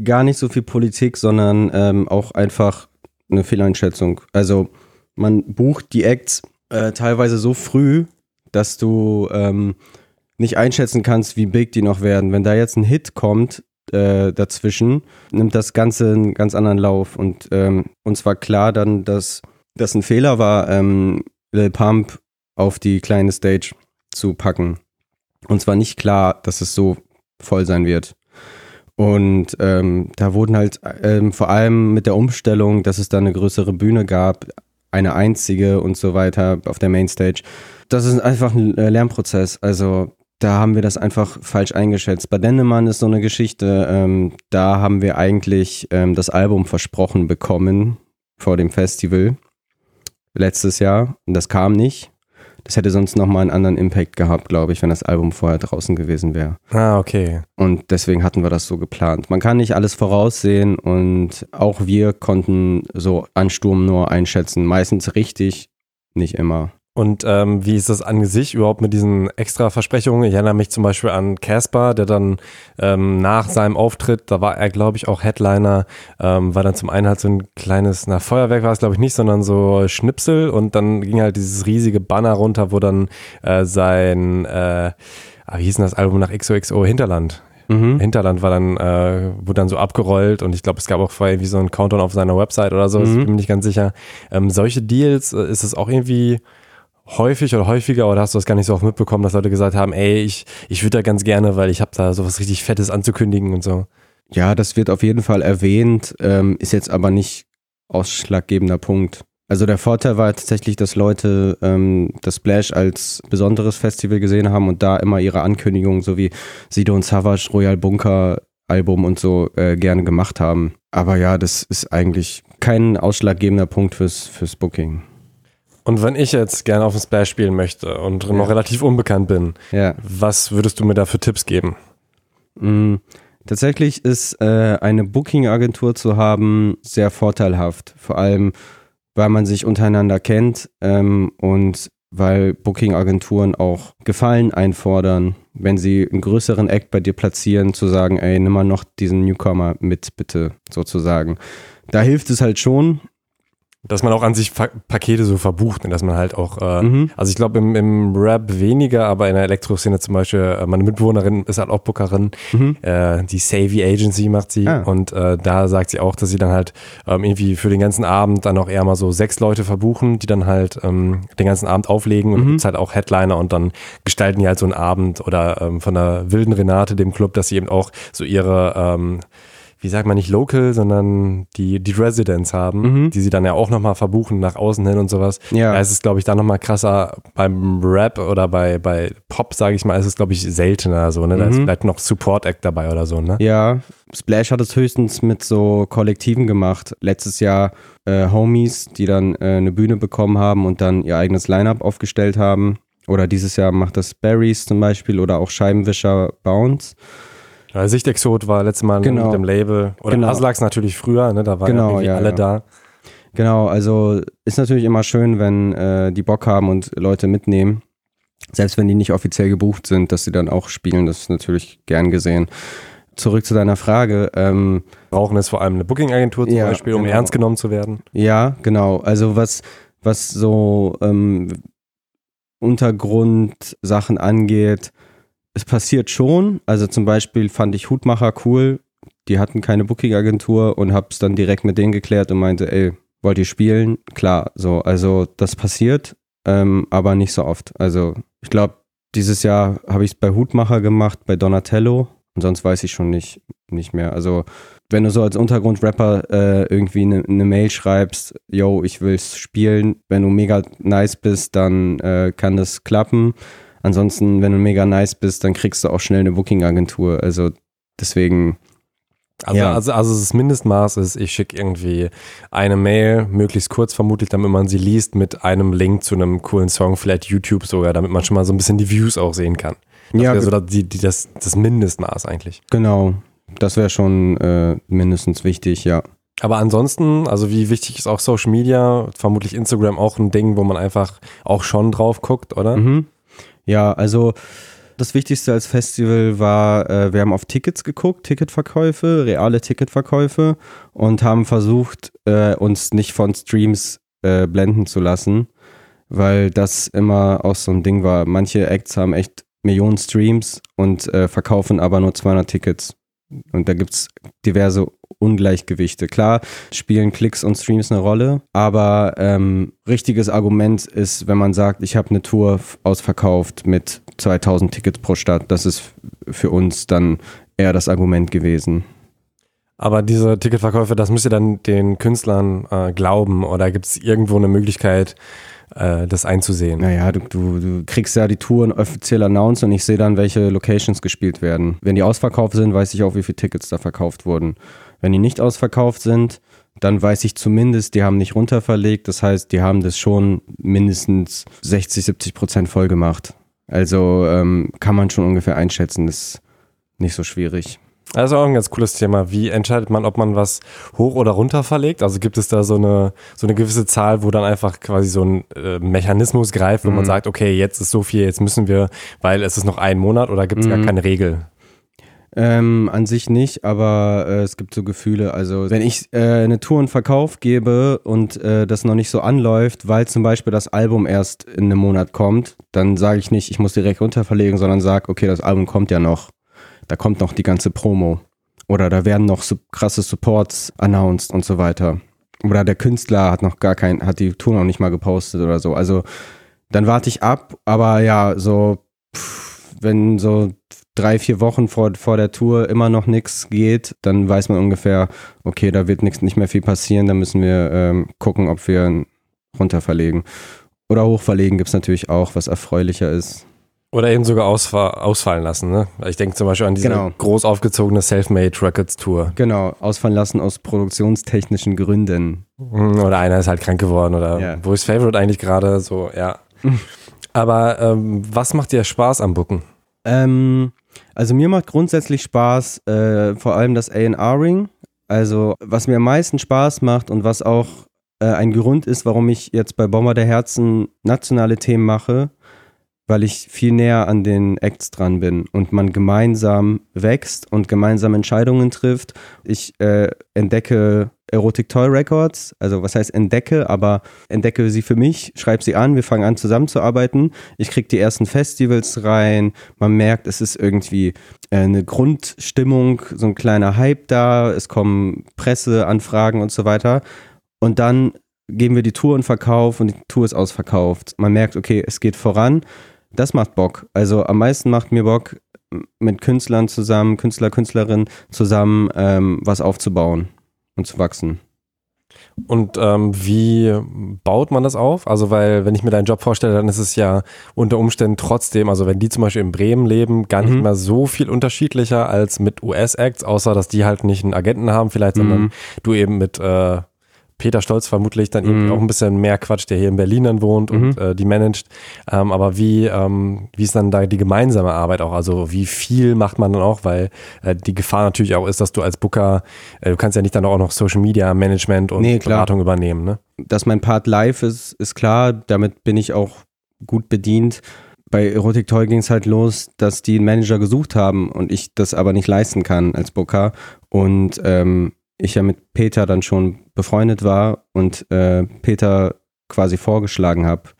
gar nicht so viel Politik, sondern ähm, auch einfach eine Fehleinschätzung. Also man bucht die Acts äh, teilweise so früh, dass du ähm, nicht einschätzen kannst, wie big die noch werden. Wenn da jetzt ein Hit kommt äh, dazwischen, nimmt das Ganze einen ganz anderen Lauf. Und ähm, uns war klar dann, dass das ein Fehler war, ähm, Lil Pump auf die kleine Stage zu packen. Uns war nicht klar, dass es so voll sein wird. Und ähm, da wurden halt ähm, vor allem mit der Umstellung, dass es da eine größere Bühne gab, eine einzige und so weiter auf der Mainstage. Das ist einfach ein äh, Lernprozess. Also da haben wir das einfach falsch eingeschätzt. Bei Dennemann ist so eine Geschichte, ähm, da haben wir eigentlich ähm, das Album versprochen bekommen vor dem Festival letztes Jahr und das kam nicht. Das hätte sonst nochmal einen anderen Impact gehabt, glaube ich, wenn das Album vorher draußen gewesen wäre.
Ah, okay.
Und deswegen hatten wir das so geplant. Man kann nicht alles voraussehen und auch wir konnten so Ansturm nur einschätzen. Meistens richtig, nicht immer.
Und ähm, wie ist das an sich überhaupt mit diesen extra Versprechungen? Ich erinnere mich zum Beispiel an Casper, der dann ähm, nach seinem Auftritt, da war er, glaube ich, auch Headliner, ähm, war dann zum einen halt so ein kleines, na, Feuerwerk war es, glaube ich, nicht, sondern so Schnipsel und dann ging halt dieses riesige Banner runter, wo dann äh, sein, äh, ah, wie hieß denn das Album nach XOXO Hinterland? Mhm. Hinterland war dann, äh, wurde dann so abgerollt und ich glaube, es gab auch vorher irgendwie so einen Countdown auf seiner Website oder so, mhm. ich bin mir nicht ganz sicher. Ähm, solche Deals, äh, ist es auch irgendwie häufig oder häufiger oder hast du das gar nicht so oft mitbekommen, dass Leute gesagt haben, ey, ich, ich würde da ganz gerne, weil ich habe da sowas richtig Fettes anzukündigen und so?
Ja, das wird auf jeden Fall erwähnt, ähm, ist jetzt aber nicht ausschlaggebender Punkt. Also der Vorteil war tatsächlich, dass Leute ähm, das Splash als besonderes Festival gesehen haben und da immer ihre Ankündigungen, so wie Sido und Savage, Royal Bunker Album und so äh, gerne gemacht haben. Aber ja, das ist eigentlich kein ausschlaggebender Punkt fürs, fürs Booking.
Und wenn ich jetzt gerne auf dem Splash spielen möchte und ja. noch relativ unbekannt bin, ja. was würdest du mir da für Tipps geben?
Mhm. Tatsächlich ist äh, eine Booking-Agentur zu haben sehr vorteilhaft. Vor allem, weil man sich untereinander kennt ähm, und weil Booking-Agenturen auch Gefallen einfordern, wenn sie einen größeren Act bei dir platzieren, zu sagen, ey, nimm mal noch diesen Newcomer mit, bitte, sozusagen. Da hilft es halt schon,
dass man auch an sich Pakete so verbucht und dass man halt auch, äh,
Mhm.
also ich glaube im, im Rap weniger, aber in der Elektroszene zum Beispiel, äh, meine Mitbewohnerin ist halt auch Bookerin,
Mhm.
äh, die Savvy Agency macht sie
Ah.
und äh, da sagt sie auch, dass sie dann halt ähm, irgendwie für den ganzen Abend dann auch eher mal so sechs Leute verbuchen, die dann halt ähm, den ganzen Abend auflegen und
Mhm.
gibt's halt auch Headliner und dann gestalten die halt so einen Abend oder ähm, von der wilden Renate, dem Club, dass sie eben auch so ihre ähm, wie sagt man nicht local, sondern die, die Residents haben,
Mhm.
die sie dann ja auch nochmal verbuchen nach außen hin und sowas.
Ja.
Da ist es, glaube ich, da nochmal krasser beim Rap oder bei, bei Pop, sage ich mal, ist es, glaube ich, seltener so, ne? Da ist
Mhm.
vielleicht noch Support Act dabei oder so, ne?
Ja, Splash hat es höchstens mit so Kollektiven gemacht. Letztes Jahr äh, Homies, die dann äh, eine Bühne bekommen haben und dann ihr eigenes Line-Up aufgestellt haben. Oder dieses Jahr macht das Berries zum Beispiel oder auch Scheibenwischer Bounce.
Ja, Sichtexot war letztes Mal
Genau.
mit dem Label. Oder
Genau.
Aslax natürlich früher, ne? Da waren
Genau,
ja irgendwie
ja,
alle
ja.
da.
Genau, also ist natürlich immer schön, wenn äh, die Bock haben und Leute mitnehmen. Selbst wenn die nicht offiziell gebucht sind, dass sie dann auch spielen, das ist natürlich gern gesehen. Zurück zu deiner Frage. Ähm,
Brauchen es vor allem eine Booking-Agentur zum
Ja,
Beispiel, um
genau.
ernst genommen zu werden.
Ja, genau. Also was, was so ähm, Untergrundsachen angeht, es passiert schon. Also zum Beispiel fand ich Hutmacher cool. Die hatten keine Booking-Agentur und hab's dann direkt mit denen geklärt und meinte, ey, wollt ihr spielen? Klar, so. Also das passiert, ähm, aber nicht so oft. Also ich glaube, dieses Jahr habe ich es bei Hutmacher gemacht, bei Donatello und sonst weiß ich schon nicht, nicht mehr. Also wenn du so als Untergrundrapper äh, irgendwie eine ne Mail schreibst, yo, ich will's spielen, wenn du mega nice bist, dann äh, kann das klappen. Ansonsten, wenn du mega nice bist, dann kriegst du auch schnell eine Booking-Agentur. Also deswegen,
Also,
Ja.
also, also das Mindestmaß ist, ich schicke irgendwie eine Mail, möglichst kurz vermutlich, damit man sie liest, mit einem Link zu einem coolen Song, vielleicht YouTube sogar, damit man schon mal so ein bisschen die Views auch sehen kann. Das
ja,
wäre so die, die, das, das Mindestmaß eigentlich.
genau. Das wäre schon äh, mindestens wichtig, ja.
Aber ansonsten, also wie wichtig ist auch Social Media, vermutlich Instagram auch ein Ding, wo man einfach auch schon drauf guckt, oder?
Mhm. Ja, also das Wichtigste als Festival war, äh, wir haben auf Tickets geguckt, Ticketverkäufe, reale Ticketverkäufe und haben versucht, äh, uns nicht von Streams äh, blenden zu lassen, weil das immer auch so ein Ding war. Manche Acts haben echt Millionen Streams und äh, verkaufen aber nur 200 Tickets. Und da gibt's diverse Ungleichgewichte. Klar spielen Klicks und Streams eine Rolle, aber ähm, richtiges Argument ist, wenn man sagt, ich habe eine Tour ausverkauft mit 2000 Tickets pro Stadt, das ist für uns dann eher das Argument gewesen.
Aber diese Ticketverkäufe, das müsst ihr dann den Künstlern äh, glauben oder gibt es irgendwo eine Möglichkeit, äh, das einzusehen?
Naja, du, du, du kriegst ja die Touren offiziell announced und ich sehe dann, welche Locations gespielt werden. Wenn die ausverkauft sind, weiß ich auch, wie viele Tickets da verkauft wurden. Wenn die nicht ausverkauft sind, dann weiß ich zumindest, die haben nicht runterverlegt. Das heißt, die haben das schon mindestens 60, 70 Prozent voll gemacht. Also ähm, kann man schon ungefähr einschätzen. Das ist nicht so schwierig.
Das ist auch ein ganz cooles Thema. Wie entscheidet man, ob man was hoch oder runter verlegt? Also gibt es da so eine, so eine gewisse Zahl, wo dann einfach quasi so ein äh, Mechanismus greift, wo man
Mhm.
sagt, okay, jetzt ist so viel, jetzt müssen wir, weil es ist noch ein Monat oder gibt es gar
Mhm.
keine Regel?
Ähm, an sich nicht, aber äh, es gibt so Gefühle. Also wenn ich äh, eine Tour in Verkauf gebe und äh, das noch nicht so anläuft, weil zum Beispiel das Album erst in einem Monat kommt, dann sage ich nicht, ich muss direkt runterverlegen, sondern sage, okay, das Album kommt ja noch. Da kommt noch die ganze Promo. Oder da werden noch so krasse Supports announced und so weiter. Oder der Künstler hat noch gar kein, hat die Tour noch nicht mal gepostet oder so. Also dann warte ich ab, aber ja, so, pff, wenn so drei, vier Wochen vor, vor der Tour immer noch nichts geht, dann weiß man ungefähr, okay, da wird nix, nicht mehr viel passieren, da müssen wir ähm, gucken, ob wir ihn runterverlegen. Oder hochverlegen gibt es natürlich auch, was erfreulicher ist.
Oder eben sogar ausfa ausfallen lassen. Ne? Ich denke zum Beispiel an diese
Genau.
groß aufgezogene Selfmade Records Tour.
Genau, ausfallen lassen aus produktionstechnischen Gründen.
Mhm, Oder einer ist halt krank geworden oder
Ja.
wo ist Favorite eigentlich gerade? So, ja. Aber ähm, was macht dir Spaß am Booken?
Ähm, also mir macht grundsätzlich Spaß, äh, vor allem das A&R-Ring. Also was mir am meisten Spaß macht und was auch äh, ein Grund ist, warum ich jetzt bei Bomber der Herzen nationale Themen mache, weil ich viel näher an den Acts dran bin und man gemeinsam wächst und gemeinsam Entscheidungen trifft. Ich äh, entdecke Erotic Toy Records, also was heißt entdecke, aber entdecke sie für mich, schreibe sie an, wir fangen an zusammenzuarbeiten. Ich kriege die ersten Festivals rein, man merkt, es ist irgendwie äh, eine Grundstimmung, so ein kleiner Hype da, es kommen Presseanfragen und so weiter. Und dann geben wir die Tour in Verkauf und die Tour ist ausverkauft. Man merkt, okay, es geht voran. Das macht Bock. Also am meisten macht mir Bock, mit Künstlern zusammen, Künstler, Künstlerinnen zusammen ähm, was aufzubauen und zu wachsen.
Und ähm, wie baut man das auf? Also, weil, wenn ich mir deinen Job vorstelle, dann ist es ja unter Umständen trotzdem, also wenn die zum Beispiel in Bremen leben, gar nicht mhm. mehr so viel unterschiedlicher als mit US-Acts, außer dass die halt nicht einen Agenten haben, vielleicht, mhm. sondern du eben mit äh, Peter Stolz vermutlich dann eben mhm. auch ein bisschen mehr Quatsch, der hier in Berlin dann wohnt und mhm. äh, die managt. Ähm, aber wie, ähm, wie ist dann da die gemeinsame Arbeit auch? Also wie viel macht man dann auch? Weil äh, die Gefahr natürlich auch ist, dass du als Booker, äh, du kannst ja nicht dann auch noch Social Media Management und nee, Beratung übernehmen. Ne?
Dass mein Part live ist, ist klar. Damit bin ich auch gut bedient. Bei Erotic Toy ging es halt los, dass die einen Manager gesucht haben und ich das aber nicht leisten kann als Booker. Und ähm, ich ja mit Peter dann schon befreundet war und äh, Peter quasi vorgeschlagen habe.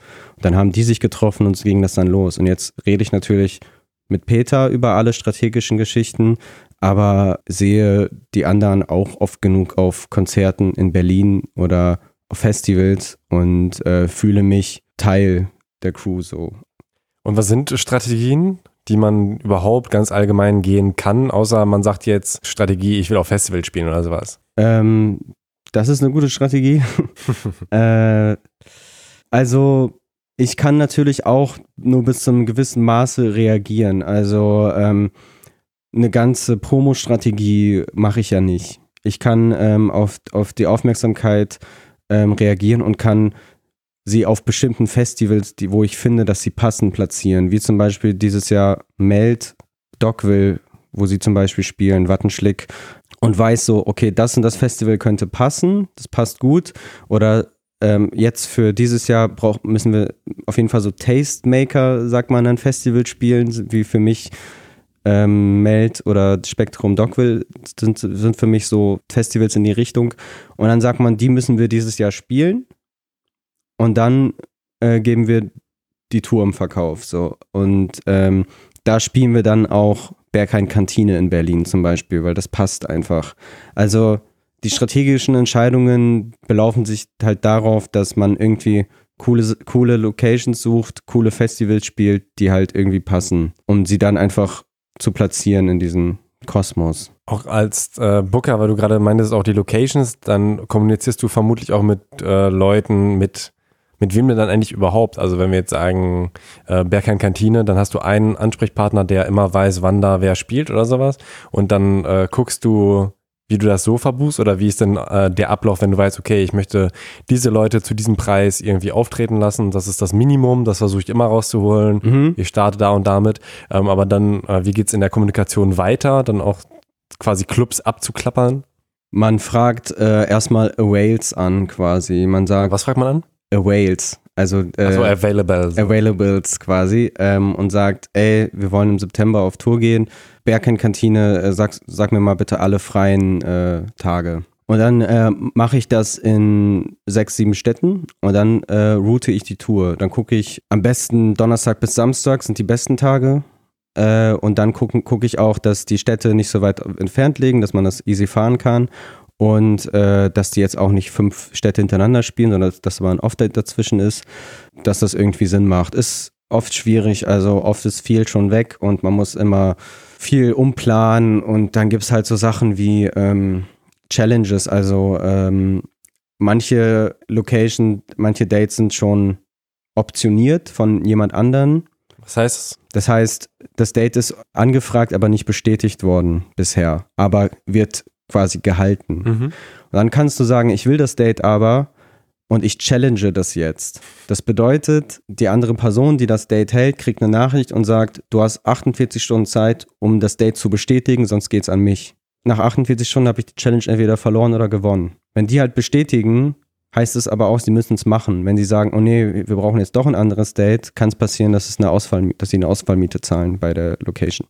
Dann haben die sich getroffen und so ging das dann los. Und jetzt rede ich natürlich mit Peter über alle strategischen Geschichten, aber sehe die anderen auch oft genug auf Konzerten in Berlin oder auf Festivals und äh, fühle mich Teil der Crew so.
Und was sind Strategien? Die man überhaupt ganz allgemein gehen kann, außer man sagt jetzt Strategie, ich will auf Festival spielen oder sowas?
Ähm, das ist eine gute Strategie. äh, also ich kann natürlich auch nur bis zu einem gewissen Maße reagieren. Also ähm, eine ganze Promo-Strategie mache ich ja nicht. Ich kann ähm, auf, auf die Aufmerksamkeit ähm, reagieren und kann sie auf bestimmten Festivals, die, wo ich finde, dass sie passen, platzieren. Wie zum Beispiel dieses Jahr Meld, Dogville, wo sie zum Beispiel spielen, Wattenschlick und weiß so, okay, das und das Festival könnte passen, das passt gut. Oder ähm, jetzt für dieses Jahr brauch, müssen wir auf jeden Fall so Tastemaker, sagt man, an Festival spielen, wie für mich ähm, Meld oder Spektrum Dogville sind, sind für mich so Festivals in die Richtung. Und dann sagt man, die müssen wir dieses Jahr spielen. Und dann äh, geben wir die Tour im Verkauf. So. Und ähm, da spielen wir dann auch Berghain Kantine in Berlin zum Beispiel, weil das passt einfach. Also die strategischen Entscheidungen belaufen sich halt darauf, dass man irgendwie coole, coole Locations sucht, coole Festivals spielt, die halt irgendwie passen, um sie dann einfach zu platzieren in diesem Kosmos.
Auch als äh, Booker, weil du gerade meintest, auch die Locations, dann kommunizierst du vermutlich auch mit äh, Leuten mit mit wem denn dann eigentlich überhaupt? Also wenn wir jetzt sagen, äh, Bergheim Kantine, dann hast du einen Ansprechpartner, der immer weiß, wann da wer spielt oder sowas. Und dann äh, guckst du, wie du das so verbuchst oder wie ist denn äh, der Ablauf, wenn du weißt, okay, ich möchte diese Leute zu diesem Preis irgendwie auftreten lassen, das ist das Minimum, das versuche ich immer rauszuholen. Mhm. Ich starte da und damit. Ähm, aber dann, äh, wie geht's in der Kommunikation weiter? Dann auch quasi Clubs abzuklappern?
Man fragt äh, erstmal Wales an quasi. Man sagt.
Was fragt man an?
Whales, also,
äh, also Availables.
Availables quasi, ähm, und sagt, ey, wir wollen im September auf Tour gehen. Bergheim-Kantine, äh, sag, sag mir mal bitte alle freien äh, Tage. Und dann äh, mache ich das in sechs, sieben Städten und dann äh, route ich die Tour. Dann gucke ich am besten Donnerstag bis Samstag sind die besten Tage. Äh, und dann gucke guck ich auch, dass die Städte nicht so weit entfernt liegen, dass man das easy fahren kann und äh, dass die jetzt auch nicht fünf Städte hintereinander spielen, sondern dass man oft dazwischen ist, dass das irgendwie Sinn macht. Ist oft schwierig, also oft ist viel schon weg und man muss immer viel umplanen und dann gibt es halt so Sachen wie ähm, Challenges, also ähm, manche Location, manche Dates sind schon optioniert von jemand anderen.
Was heißt es?
Das heißt, das Date ist angefragt, aber nicht bestätigt worden bisher, aber wird quasi gehalten. Mhm. Und dann kannst du sagen, ich will das Date aber und ich challenge das jetzt. Das bedeutet, die andere Person, die das Date hält, kriegt eine Nachricht und sagt, du hast 48 Stunden Zeit, um das Date zu bestätigen, sonst geht es an mich. Nach 48 Stunden habe ich die Challenge entweder verloren oder gewonnen. Wenn die halt bestätigen, heißt es aber auch, sie müssen es machen. Wenn sie sagen, oh nee, wir brauchen jetzt doch ein anderes Date, kann es passieren, dass, es eine Ausfall, dass sie eine Ausfallmiete zahlen bei der Location.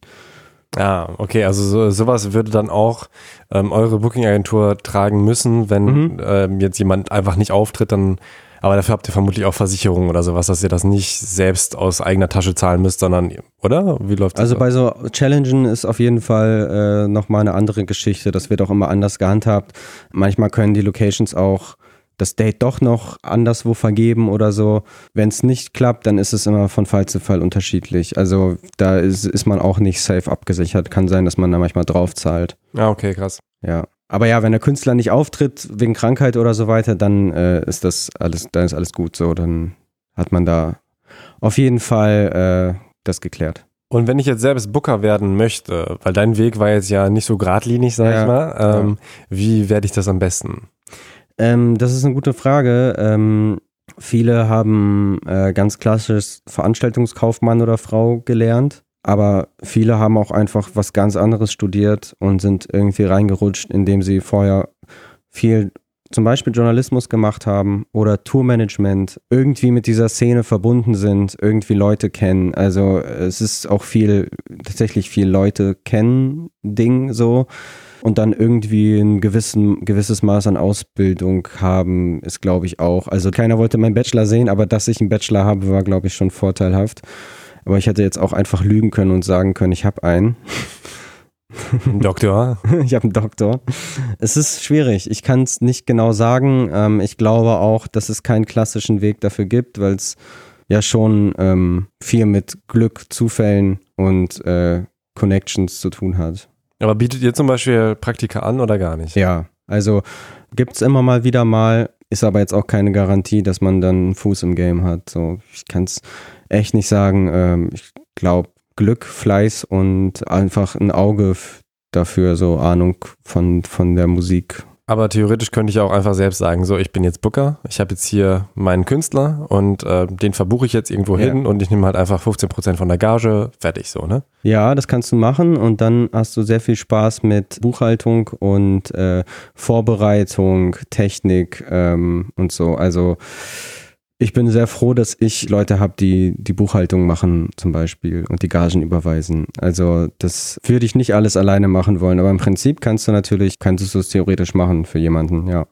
Ah, okay, also so, sowas würde dann auch ähm, eure Booking-Agentur tragen müssen, wenn mhm. ähm, jetzt jemand einfach nicht auftritt, dann aber dafür habt ihr vermutlich auch Versicherungen oder sowas, dass ihr das nicht selbst aus eigener Tasche zahlen müsst, sondern, oder? Wie läuft das?
Also bei so Challengen ist auf jeden Fall äh, nochmal eine andere Geschichte. Das wird auch immer anders gehandhabt. Manchmal können die Locations auch das Date doch noch anderswo vergeben oder so. Wenn es nicht klappt, dann ist es immer von Fall zu Fall unterschiedlich. Also da ist, ist man auch nicht safe abgesichert. Kann sein, dass man da manchmal drauf zahlt.
Ja, ah, okay, krass.
Ja. Aber ja, wenn der Künstler nicht auftritt wegen Krankheit oder so weiter, dann äh, ist das alles, dann ist alles gut so. Dann hat man da auf jeden Fall äh, das geklärt.
Und wenn ich jetzt selbst Booker werden möchte, weil dein Weg war jetzt ja nicht so geradlinig, sag ja, ich mal, ähm, ja. wie werde ich das am besten?
Ähm, das ist eine gute Frage. Ähm, viele haben äh, ganz klassisch Veranstaltungskaufmann oder Frau gelernt. Aber viele haben auch einfach was ganz anderes studiert und sind irgendwie reingerutscht, indem sie vorher viel zum Beispiel Journalismus gemacht haben oder Tourmanagement, irgendwie mit dieser Szene verbunden sind, irgendwie Leute kennen. Also es ist auch viel, tatsächlich viel Leute kennen Ding so und dann irgendwie ein gewissen, gewisses Maß an Ausbildung haben, ist glaube ich auch. Also keiner wollte meinen Bachelor sehen, aber dass ich einen Bachelor habe, war glaube ich schon vorteilhaft. Aber ich hätte jetzt auch einfach lügen können und sagen können, ich habe einen.
Ein Doktor?
ich habe einen Doktor. Es ist schwierig. Ich kann es nicht genau sagen. Ähm, ich glaube auch, dass es keinen klassischen Weg dafür gibt, weil es ja schon ähm, viel mit Glück, Zufällen und äh, Connections zu tun hat.
Aber bietet ihr zum Beispiel Praktika an oder gar nicht?
Ja, also gibt es immer mal wieder mal, ist aber jetzt auch keine Garantie, dass man dann einen Fuß im Game hat. So, ich kann es echt nicht sagen. Ähm, ich glaube, Glück, Fleiß und einfach ein Auge dafür, so Ahnung von, von der Musik.
Aber theoretisch könnte ich auch einfach selbst sagen, so, ich bin jetzt Booker, ich habe jetzt hier meinen Künstler und äh, den verbuche ich jetzt irgendwo hin und ich nehme halt einfach 15% von der Gage, fertig so, ne?
Ja, das kannst du machen und dann hast du sehr viel Spaß mit Buchhaltung und äh, Vorbereitung, Technik ähm, und so. Also ich bin sehr froh, dass ich Leute habe, die die Buchhaltung machen zum Beispiel und die Gagen überweisen. Also das würde ich nicht alles alleine machen wollen, aber im Prinzip kannst du natürlich, kannst du es theoretisch machen für jemanden, ja.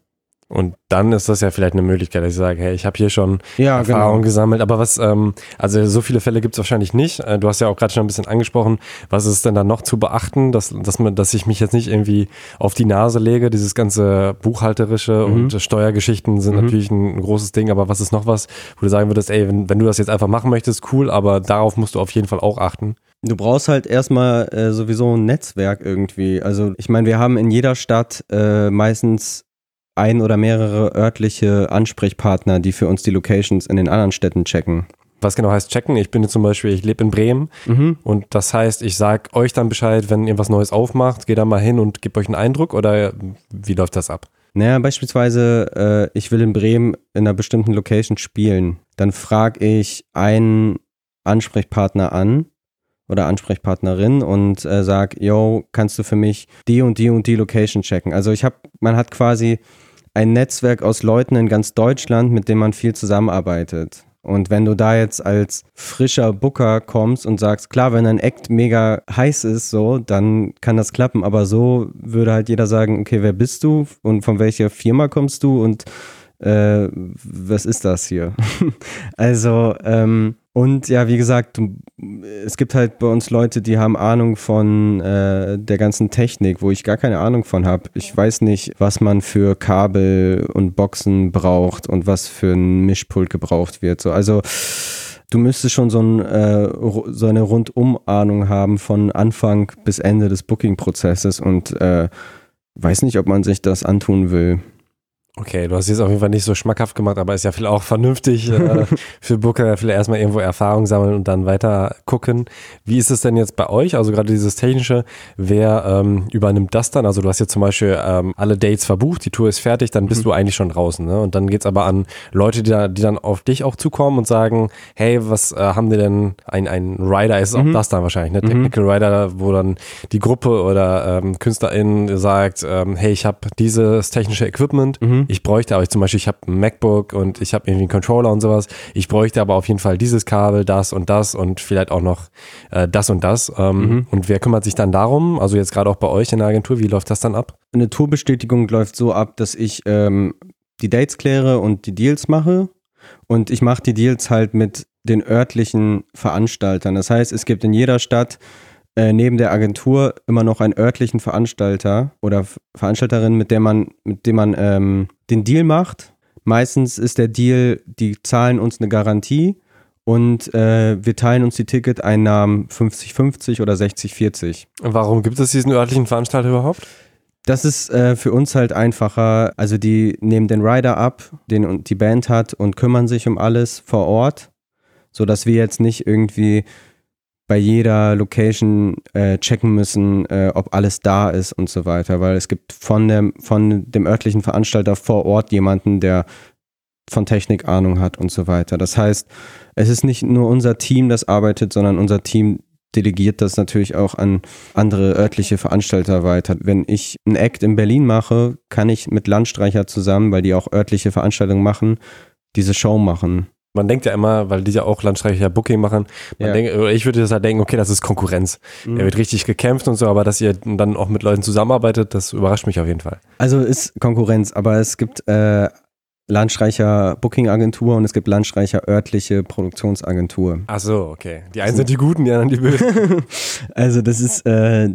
Und dann ist das ja vielleicht eine Möglichkeit, dass ich sage, hey, ich habe hier schon ja, Erfahrung genau. gesammelt. Aber was, ähm, also so viele Fälle gibt es wahrscheinlich nicht. Äh, du hast ja auch gerade schon ein bisschen angesprochen, was ist denn da noch zu beachten, dass, dass, man, dass ich mich jetzt nicht irgendwie auf die Nase lege. Dieses ganze Buchhalterische mhm. und Steuergeschichten sind mhm. natürlich ein, großes Ding, aber was ist noch was, wo du sagen würdest, ey, wenn, wenn du das jetzt einfach machen möchtest, cool, aber darauf musst du auf jeden Fall auch achten.
Du brauchst halt erstmal äh, sowieso ein Netzwerk irgendwie. Also ich meine, wir haben in jeder Stadt äh, meistens ein oder mehrere örtliche Ansprechpartner, die für uns die Locations in den anderen Städten checken.
Was genau heißt checken? Ich bin jetzt zum Beispiel, ich lebe in Bremen mhm. und das heißt, ich sage euch dann Bescheid, wenn ihr was Neues aufmacht, geht da mal hin und gebt euch einen Eindruck oder wie läuft das ab?
Naja, beispielsweise, äh, ich will in Bremen in einer bestimmten Location spielen. Dann frage ich einen Ansprechpartner an oder Ansprechpartnerin und äh, sag, yo, kannst du für mich die und die und die Location checken? Also ich habe, man hat quasi ein Netzwerk aus Leuten in ganz Deutschland, mit dem man viel zusammenarbeitet. Und wenn du da jetzt als frischer Booker kommst und sagst, klar, wenn ein Act mega heiß ist, so, dann kann das klappen. Aber so würde halt jeder sagen, okay, wer bist du und von welcher Firma kommst du und äh, was ist das hier? also, ähm, und ja, wie gesagt, es gibt halt bei uns Leute, die haben Ahnung von äh, der ganzen Technik, wo ich gar keine Ahnung von habe. Ich weiß nicht, was man für Kabel und Boxen braucht und was für ein Mischpult gebraucht wird. So, also du müsstest schon so, ein, äh, so eine Rundum-Ahnung haben von Anfang bis Ende des Booking-Prozesses und äh, weiß nicht, ob man sich das antun will.
Okay, du hast jetzt auf jeden Fall nicht so schmackhaft gemacht, aber ist ja viel auch vernünftig äh, für Booker, vielleicht erstmal irgendwo Erfahrung sammeln und dann weiter gucken. Wie ist es denn jetzt bei euch? Also gerade dieses Technische, wer ähm, übernimmt das dann? Also du hast jetzt zum Beispiel ähm, alle Dates verbucht, die Tour ist fertig, dann bist mhm. du eigentlich schon draußen. Ne? Und dann geht's aber an Leute, die, da, die dann auf dich auch zukommen und sagen, hey, was äh, haben die denn, ein, ein Rider ist mhm. auch das dann wahrscheinlich, ne? Mhm. Technical Rider, wo dann die Gruppe oder ähm, KünstlerInnen sagt, ähm, hey, ich habe dieses technische Equipment, mhm ich bräuchte aber zum Beispiel, ich habe ein MacBook und ich habe irgendwie einen Controller und sowas. Ich bräuchte aber auf jeden Fall dieses Kabel, das und das und vielleicht auch noch äh, das und das. Ähm,
Mhm.
Und wer kümmert sich dann darum? Also jetzt gerade auch bei euch in der Agentur, wie läuft das dann ab?
Eine Tourbestätigung läuft so ab, dass ich ähm, die Dates kläre und die Deals mache. Und ich mache die Deals halt mit den örtlichen Veranstaltern. Das heißt, es gibt in jeder Stadt äh, neben der Agentur immer noch einen örtlichen Veranstalter oder Veranstalterin, mit der man, mit dem man ähm, den Deal macht. Meistens ist der Deal, die zahlen uns eine Garantie und äh, wir teilen uns die Ticketeinnahmen 50-50 oder 60-40.
Warum gibt es diesen örtlichen Veranstalter überhaupt?
Das ist äh, für uns halt einfacher. Also die nehmen den Rider ab, den die Band hat und kümmern sich um alles vor Ort, sodass wir jetzt nicht irgendwie bei jeder Location äh, checken müssen, äh, ob alles da ist und so weiter, weil es gibt von dem, von dem örtlichen Veranstalter vor Ort jemanden, der von Technik Ahnung hat und so weiter. Das heißt, es ist nicht nur unser Team, das arbeitet, sondern unser Team delegiert das natürlich auch an andere örtliche Veranstalter weiter. Wenn ich einen Act in Berlin mache, kann ich mit Landstreicher zusammen, weil die auch örtliche Veranstaltungen machen, diese Show machen.
Man denkt ja immer, weil die ja auch Landstreicher Booking machen, man
Ja.
denkt, ich würde das halt denken, okay, das ist Konkurrenz.
Mhm.
Da wird richtig gekämpft und so, aber dass ihr dann auch mit Leuten zusammenarbeitet, das überrascht mich auf jeden Fall.
Also ist Konkurrenz, aber es gibt äh, Landstreicher Booking-Agentur und es gibt Landstreicher örtliche Produktionsagentur.
Ach so, okay. Die einen sind die Guten, die anderen die Bösen.
also das ist, äh,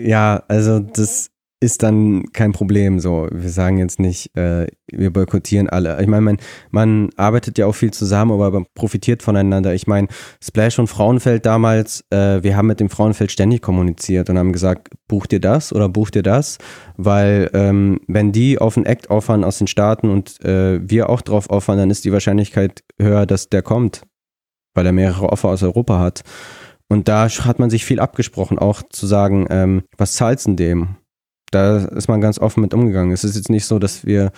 ja, also das ist dann kein Problem so. Wir sagen jetzt nicht, äh, wir boykottieren alle. Ich meine, man, man arbeitet ja auch viel zusammen, aber man profitiert voneinander. Ich meine, Splash und Frauenfeld damals, äh, wir haben mit dem Frauenfeld ständig kommuniziert und haben gesagt, bucht ihr das oder bucht ihr das? Weil ähm, wenn die auf einen Act offern aus den Staaten und äh, wir auch drauf offern, dann ist die Wahrscheinlichkeit höher, dass der kommt, weil er mehrere Offer aus Europa hat. Und da hat man sich viel abgesprochen, auch zu sagen, ähm, was zahlst du dem? Da ist man ganz offen mit umgegangen. Es ist jetzt nicht so, dass wir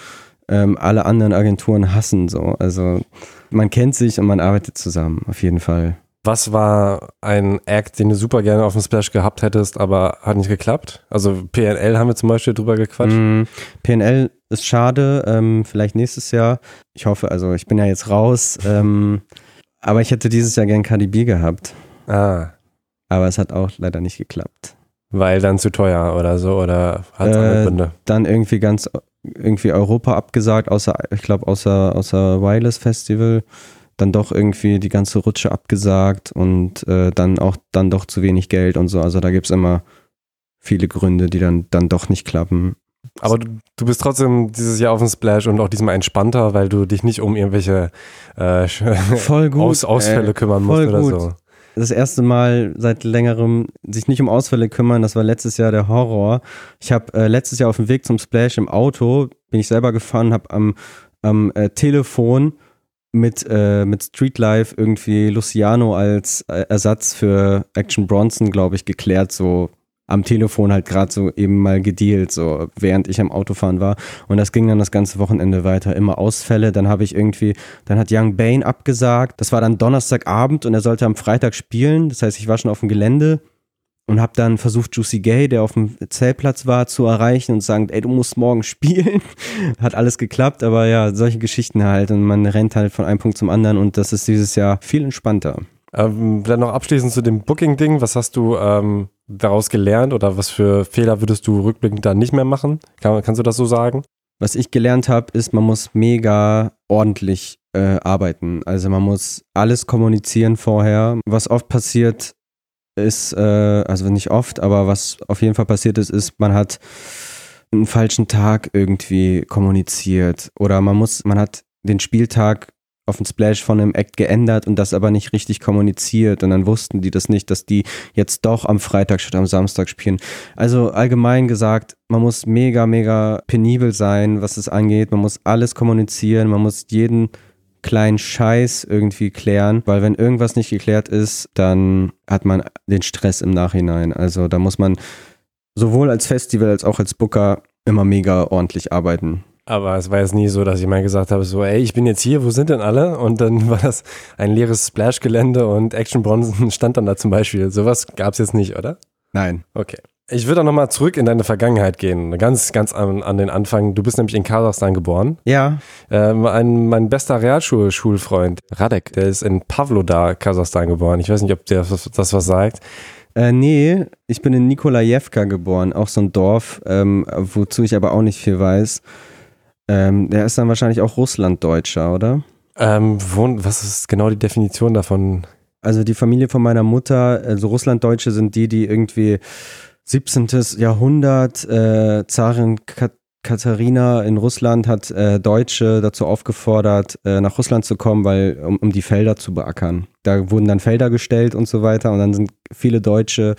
ähm, alle anderen Agenturen hassen. So. Also man kennt sich und man arbeitet zusammen, auf jeden Fall.
Was war ein Act, den du super gerne auf dem Splash gehabt hättest, aber hat nicht geklappt? Also PNL haben wir zum Beispiel drüber gequatscht.
Mm, PNL ist schade, ähm, vielleicht nächstes Jahr. Ich hoffe, also ich bin ja jetzt raus. Ähm, aber ich hätte dieses Jahr gern KDB gehabt.
Ah,
Aber es hat auch leider nicht geklappt.
Weil dann zu teuer oder so oder hat es
Äh,
andere Gründe?
dann irgendwie ganz irgendwie Europa abgesagt, außer, ich glaube, außer, außer Wireless Festival. Dann doch irgendwie die ganze Rutsche abgesagt und äh, dann auch dann doch zu wenig Geld und so. Also da gibt es immer viele Gründe, die dann, dann doch nicht klappen.
Aber du, du bist trotzdem dieses Jahr auf dem Splash und auch diesmal entspannter, weil du dich nicht um irgendwelche äh. Aus, Ausfälle
ey.
kümmern musst oder
gut.
so.
Das erste Mal seit längerem sich nicht um Ausfälle kümmern. Das war letztes Jahr der Horror. Ich habe äh, letztes Jahr auf dem Weg zum Splash im Auto, bin ich selber gefahren, habe am, am äh, Telefon mit, äh, mit Streetlife irgendwie Luciano als äh, Ersatz für Action Bronson, glaube ich, geklärt, so am Telefon halt gerade so eben mal gedealt, so während ich am Autofahren war. Und das ging dann das ganze Wochenende weiter. Immer Ausfälle. Dann habe ich irgendwie, dann hat Young Bane abgesagt. Das war dann Donnerstagabend und er sollte am Freitag spielen. Das heißt, ich war schon auf dem Gelände und habe dann versucht, Juicy Gay, der auf dem Zeltplatz war, zu erreichen und zu sagen, ey, du musst morgen spielen. Hat alles geklappt, aber ja, solche Geschichten halt und man rennt halt von einem Punkt zum anderen und das ist dieses Jahr viel entspannter.
Ähm, dann noch abschließend zu dem Booking-Ding. Was hast du ähm, daraus gelernt oder was für Fehler würdest du rückblickend dann nicht mehr machen? Kann, kannst du das so sagen?
Was ich gelernt habe, ist, man muss mega ordentlich äh, arbeiten. Also man muss alles kommunizieren vorher. Was oft passiert ist, äh, also nicht oft, aber was auf jeden Fall passiert ist, ist, man hat einen falschen Tag irgendwie kommuniziert oder man muss, man hat den Spieltag auf den Splash von einem Act geändert und das aber nicht richtig kommuniziert und dann wussten die das nicht, dass die jetzt doch am Freitag statt am Samstag spielen. Also allgemein gesagt, man muss mega, mega penibel sein, was es angeht. Man muss alles kommunizieren, man muss jeden kleinen Scheiß irgendwie klären, weil wenn irgendwas nicht geklärt ist, dann hat man den Stress im Nachhinein. Also da muss man sowohl als Festival als auch als Booker immer mega ordentlich arbeiten.
Aber es war jetzt nie so, dass ich mal gesagt habe, so, ey, ich bin jetzt hier, wo sind denn alle? Und dann war das ein leeres Splash-Gelände und Action Bronson stand dann da zum Beispiel. Sowas gab es jetzt nicht, oder?
Nein.
Okay. Ich würde auch nochmal zurück in deine Vergangenheit gehen, ganz, ganz an, an, den Anfang. Du bist nämlich in Kasachstan geboren.
Ja.
Ähm, ein, mein bester Realschulschulfreund, Radek, der ist in Pavlodar, Kasachstan geboren. Ich weiß nicht, ob der das, das was sagt.
Äh, nee, ich bin in Nikolajewka geboren, auch so ein Dorf, ähm, wozu ich aber auch nicht viel weiß. Ähm, der ist dann wahrscheinlich auch Russlanddeutscher, oder?
Ähm, wo, was ist genau die Definition davon?
Also die Familie von meiner Mutter, also Russlanddeutsche sind die, die irgendwie 17. Jahrhundert, äh, Zarin Katharina in Russland hat äh, Deutsche dazu aufgefordert, äh, nach Russland zu kommen, weil um, um die Felder zu beackern. Da wurden dann Felder gestellt und so weiter und dann sind viele Deutsche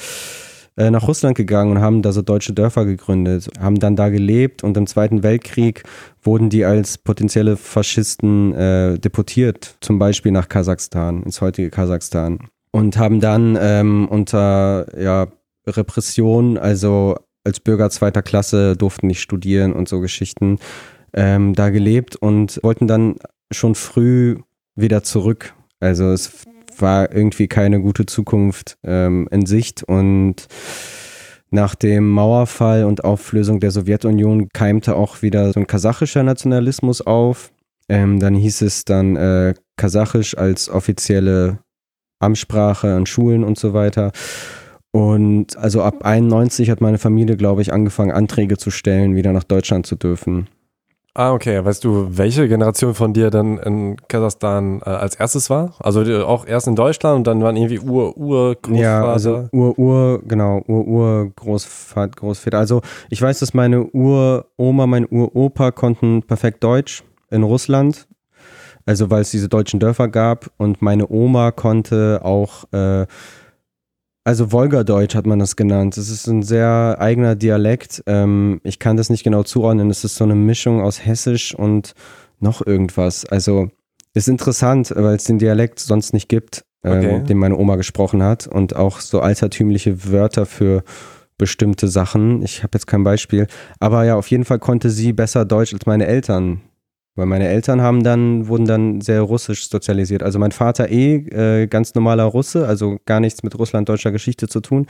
äh, nach Russland gegangen und haben da so deutsche Dörfer gegründet, haben dann da gelebt und im Zweiten Weltkrieg wurden die als potenzielle Faschisten äh, deportiert, zum Beispiel nach Kasachstan, ins heutige Kasachstan und haben dann ähm, unter ja, Repression, also als Bürger zweiter Klasse durften nicht studieren und so Geschichten, ähm, da gelebt und wollten dann schon früh wieder zurück. Also es war irgendwie keine gute Zukunft ähm, in Sicht und nach dem Mauerfall und Auflösung der Sowjetunion keimte auch wieder so ein kasachischer Nationalismus auf. Ähm, dann hieß es dann äh, Kasachisch als offizielle Amtssprache an Schulen und so weiter. Und also ab 91 hat meine Familie, glaube ich, angefangen, Anträge zu stellen, wieder nach Deutschland zu dürfen.
Ah, okay. Weißt du, welche Generation von dir dann in Kasachstan äh, als erstes war? Also auch erst in Deutschland und dann waren irgendwie Ur, Ur, Großvater?
Ja, also Ur, Ur, genau, Ur, Ur, Großvater, Großväter. Also ich weiß, dass meine Uroma, mein Uropa konnten perfekt Deutsch in Russland. Also weil es diese deutschen Dörfer gab und meine Oma konnte auch äh, also Wolgadeutsch hat man das genannt. Es ist ein sehr eigener Dialekt. Ähm, ich kann das nicht genau zuordnen. Es ist so eine Mischung aus Hessisch und noch irgendwas. Also ist interessant, weil es den Dialekt sonst nicht gibt, ähm, okay. den meine Oma gesprochen hat. Und auch so altertümliche Wörter für bestimmte Sachen. Ich habe jetzt kein Beispiel. Aber ja, auf jeden Fall konnte sie besser Deutsch als meine Eltern. Weil meine Eltern haben dann, wurden dann sehr russisch sozialisiert. Also mein Vater eh äh, ganz normaler Russe, also gar nichts mit russlanddeutscher Geschichte zu tun.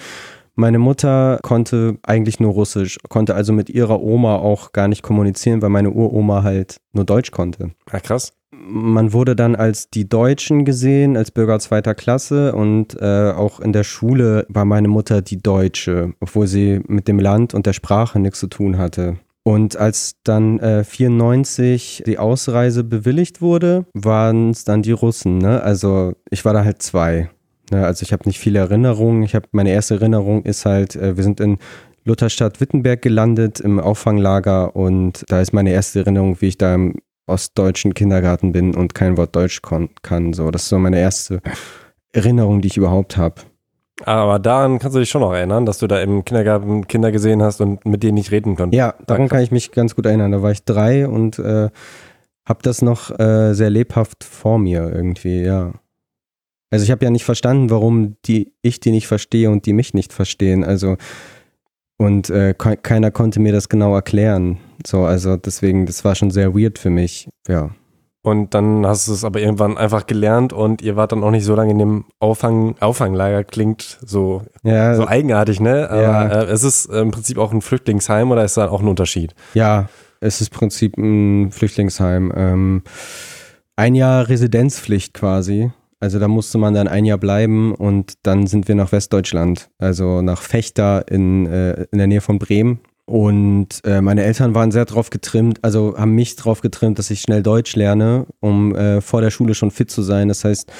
Meine Mutter konnte eigentlich nur Russisch, konnte also mit ihrer Oma auch gar nicht kommunizieren, weil meine Uroma halt nur Deutsch konnte.
Ja, krass.
Man wurde dann als die Deutschen gesehen, als Bürger zweiter Klasse und äh, auch in der Schule war meine Mutter die Deutsche, obwohl sie mit dem Land und der Sprache nichts zu tun hatte. Und als dann äh, 94 die Ausreise bewilligt wurde, waren es dann die Russen. Ne? Also ich war da halt zwei. Ne? Also ich habe nicht viele Erinnerungen. Ich habe meine erste Erinnerung ist halt, äh, wir sind in Lutherstadt Wittenberg gelandet im Auffanglager und da ist meine erste Erinnerung, wie ich da im ostdeutschen Kindergarten bin und kein Wort Deutsch kann. So, das ist so meine erste Erinnerung, die ich überhaupt habe.
Aber daran kannst du dich schon noch erinnern, dass du da im Kindergarten Kinder gesehen hast und mit denen nicht reden konntest.
Ja, daran kann ich mich ganz gut erinnern. Da war ich drei und äh, habe das noch äh, sehr lebhaft vor mir irgendwie, ja. Also ich habe ja nicht verstanden, warum die ich die nicht verstehe und die mich nicht verstehen. Also und äh, keiner konnte mir das genau erklären. So, also deswegen, das war schon sehr weird für mich, ja.
Und dann hast du es aber irgendwann einfach gelernt und ihr wart dann auch nicht so lange in dem Auffang, Auffanglager. Klingt so, ja, so eigenartig, ne? Aber ja. äh, es ist im Prinzip auch ein Flüchtlingsheim oder ist da auch ein Unterschied?
Ja, es ist im Prinzip ein Flüchtlingsheim. Ähm, ein Jahr Residenzpflicht quasi. Also da musste man dann ein Jahr bleiben und dann sind wir nach Westdeutschland, also nach Fechter in, äh, in der Nähe von Bremen. Und äh, meine Eltern waren sehr drauf getrimmt, also haben mich drauf getrimmt, dass ich schnell Deutsch lerne, um äh, vor der Schule schon fit zu sein. Das heißt,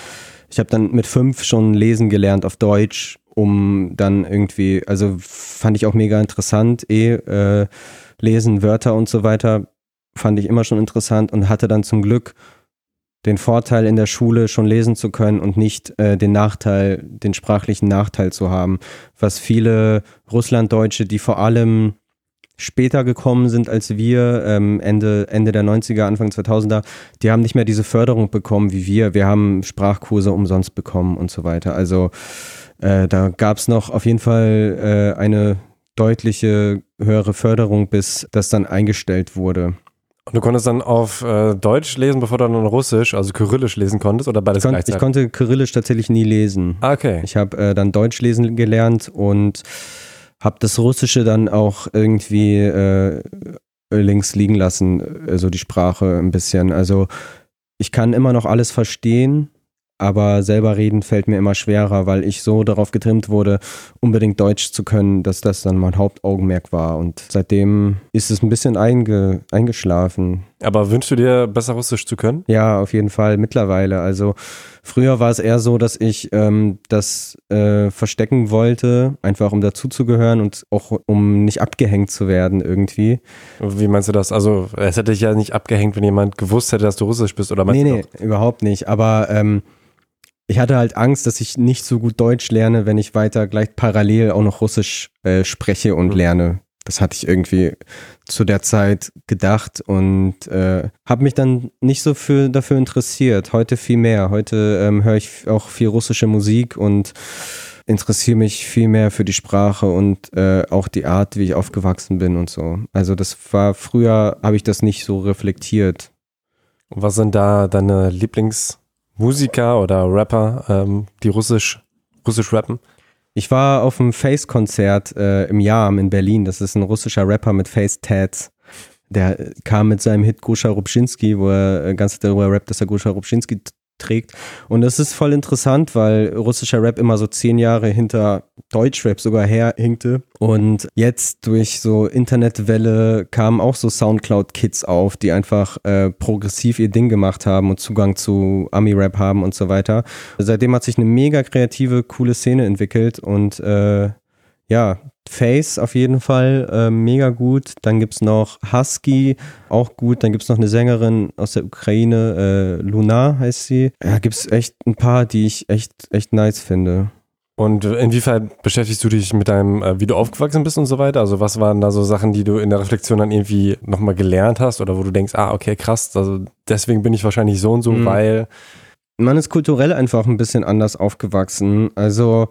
ich habe dann mit fünf schon lesen gelernt auf Deutsch, um dann irgendwie, also fand ich auch mega interessant, eh, äh, lesen, Wörter und so weiter, fand ich immer schon interessant und hatte dann zum Glück den Vorteil in der Schule schon lesen zu können und nicht äh, den Nachteil, den sprachlichen Nachteil zu haben, was viele Russlanddeutsche, die vor allem später gekommen sind als wir, ähm, Ende, Ende der 90er, Anfang 2000er, die haben nicht mehr diese Förderung bekommen wie wir. Wir haben Sprachkurse umsonst bekommen und so weiter. Also äh, da gab es noch auf jeden Fall äh, eine deutliche höhere Förderung, bis das dann eingestellt wurde.
Und du konntest dann auf äh, Deutsch lesen, bevor du dann Russisch, also Kyrillisch lesen konntest oder beides
ich gleichzeitig? Ich konnte Kyrillisch tatsächlich nie lesen.
Ah, okay.
Ich habe äh, dann Deutsch lesen gelernt und habe das Russische dann auch irgendwie äh, links liegen lassen, also die Sprache ein bisschen. Also ich kann immer noch alles verstehen, aber selber reden fällt mir immer schwerer, weil ich so darauf getrimmt wurde, unbedingt Deutsch zu können, dass das dann mein Hauptaugenmerk war. Und seitdem ist es ein bisschen einge eingeschlafen.
Aber wünschst du dir besser Russisch zu können?
Ja, auf jeden Fall mittlerweile. Also früher war es eher so, dass ich ähm, das äh, verstecken wollte, einfach um dazuzugehören und auch um nicht abgehängt zu werden irgendwie.
Wie meinst du das? Also es hätte dich ja nicht abgehängt, wenn jemand gewusst hätte, dass du Russisch bist, oder meinst
nee, nee, überhaupt nicht. Aber ähm, ich hatte halt Angst, dass ich nicht so gut Deutsch lerne, wenn ich weiter gleich parallel auch noch Russisch äh, spreche und mhm. lerne. Das hatte ich irgendwie zu der Zeit gedacht und äh, habe mich dann nicht so für, dafür interessiert. Heute viel mehr. Heute ähm, höre ich auch viel russische Musik und interessiere mich viel mehr für die Sprache und äh, auch die Art, wie ich aufgewachsen bin und so. Also das war früher, habe ich das nicht so reflektiert.
Was sind da deine Lieblings- Musiker oder Rapper, ähm, die russisch, russisch rappen?
Ich war auf einem Face-Konzert äh, im Jam in Berlin. Das ist ein russischer Rapper mit Face-Tats. Der kam mit seinem Hit Goscha Rubschinski, wo er äh, ganz darüber rappt, dass er Goscha Rubschinski trägt. Und das ist voll interessant, weil russischer Rap immer so zehn Jahre hinter Deutschrap sogar herhinkte. Und jetzt durch so Internetwelle kamen auch so Soundcloud-Kids auf, die einfach äh, progressiv ihr Ding gemacht haben und Zugang zu Ami-Rap haben und so weiter. Seitdem hat sich eine mega kreative, coole Szene entwickelt und äh, ja, Face auf jeden Fall äh, mega gut. Dann gibt es noch Husky, auch gut. Dann gibt es noch eine Sängerin aus der Ukraine, äh, Luna heißt sie. Ja, gibt es echt ein paar, die ich echt, echt nice finde.
Und inwiefern beschäftigst du dich mit deinem, äh, wie du aufgewachsen bist und so weiter? Also was waren da so Sachen, die du in der Reflexion dann irgendwie nochmal gelernt hast oder wo du denkst, ah, okay, krass, also deswegen bin ich wahrscheinlich so und so, mhm. weil
man ist kulturell einfach ein bisschen anders aufgewachsen. Also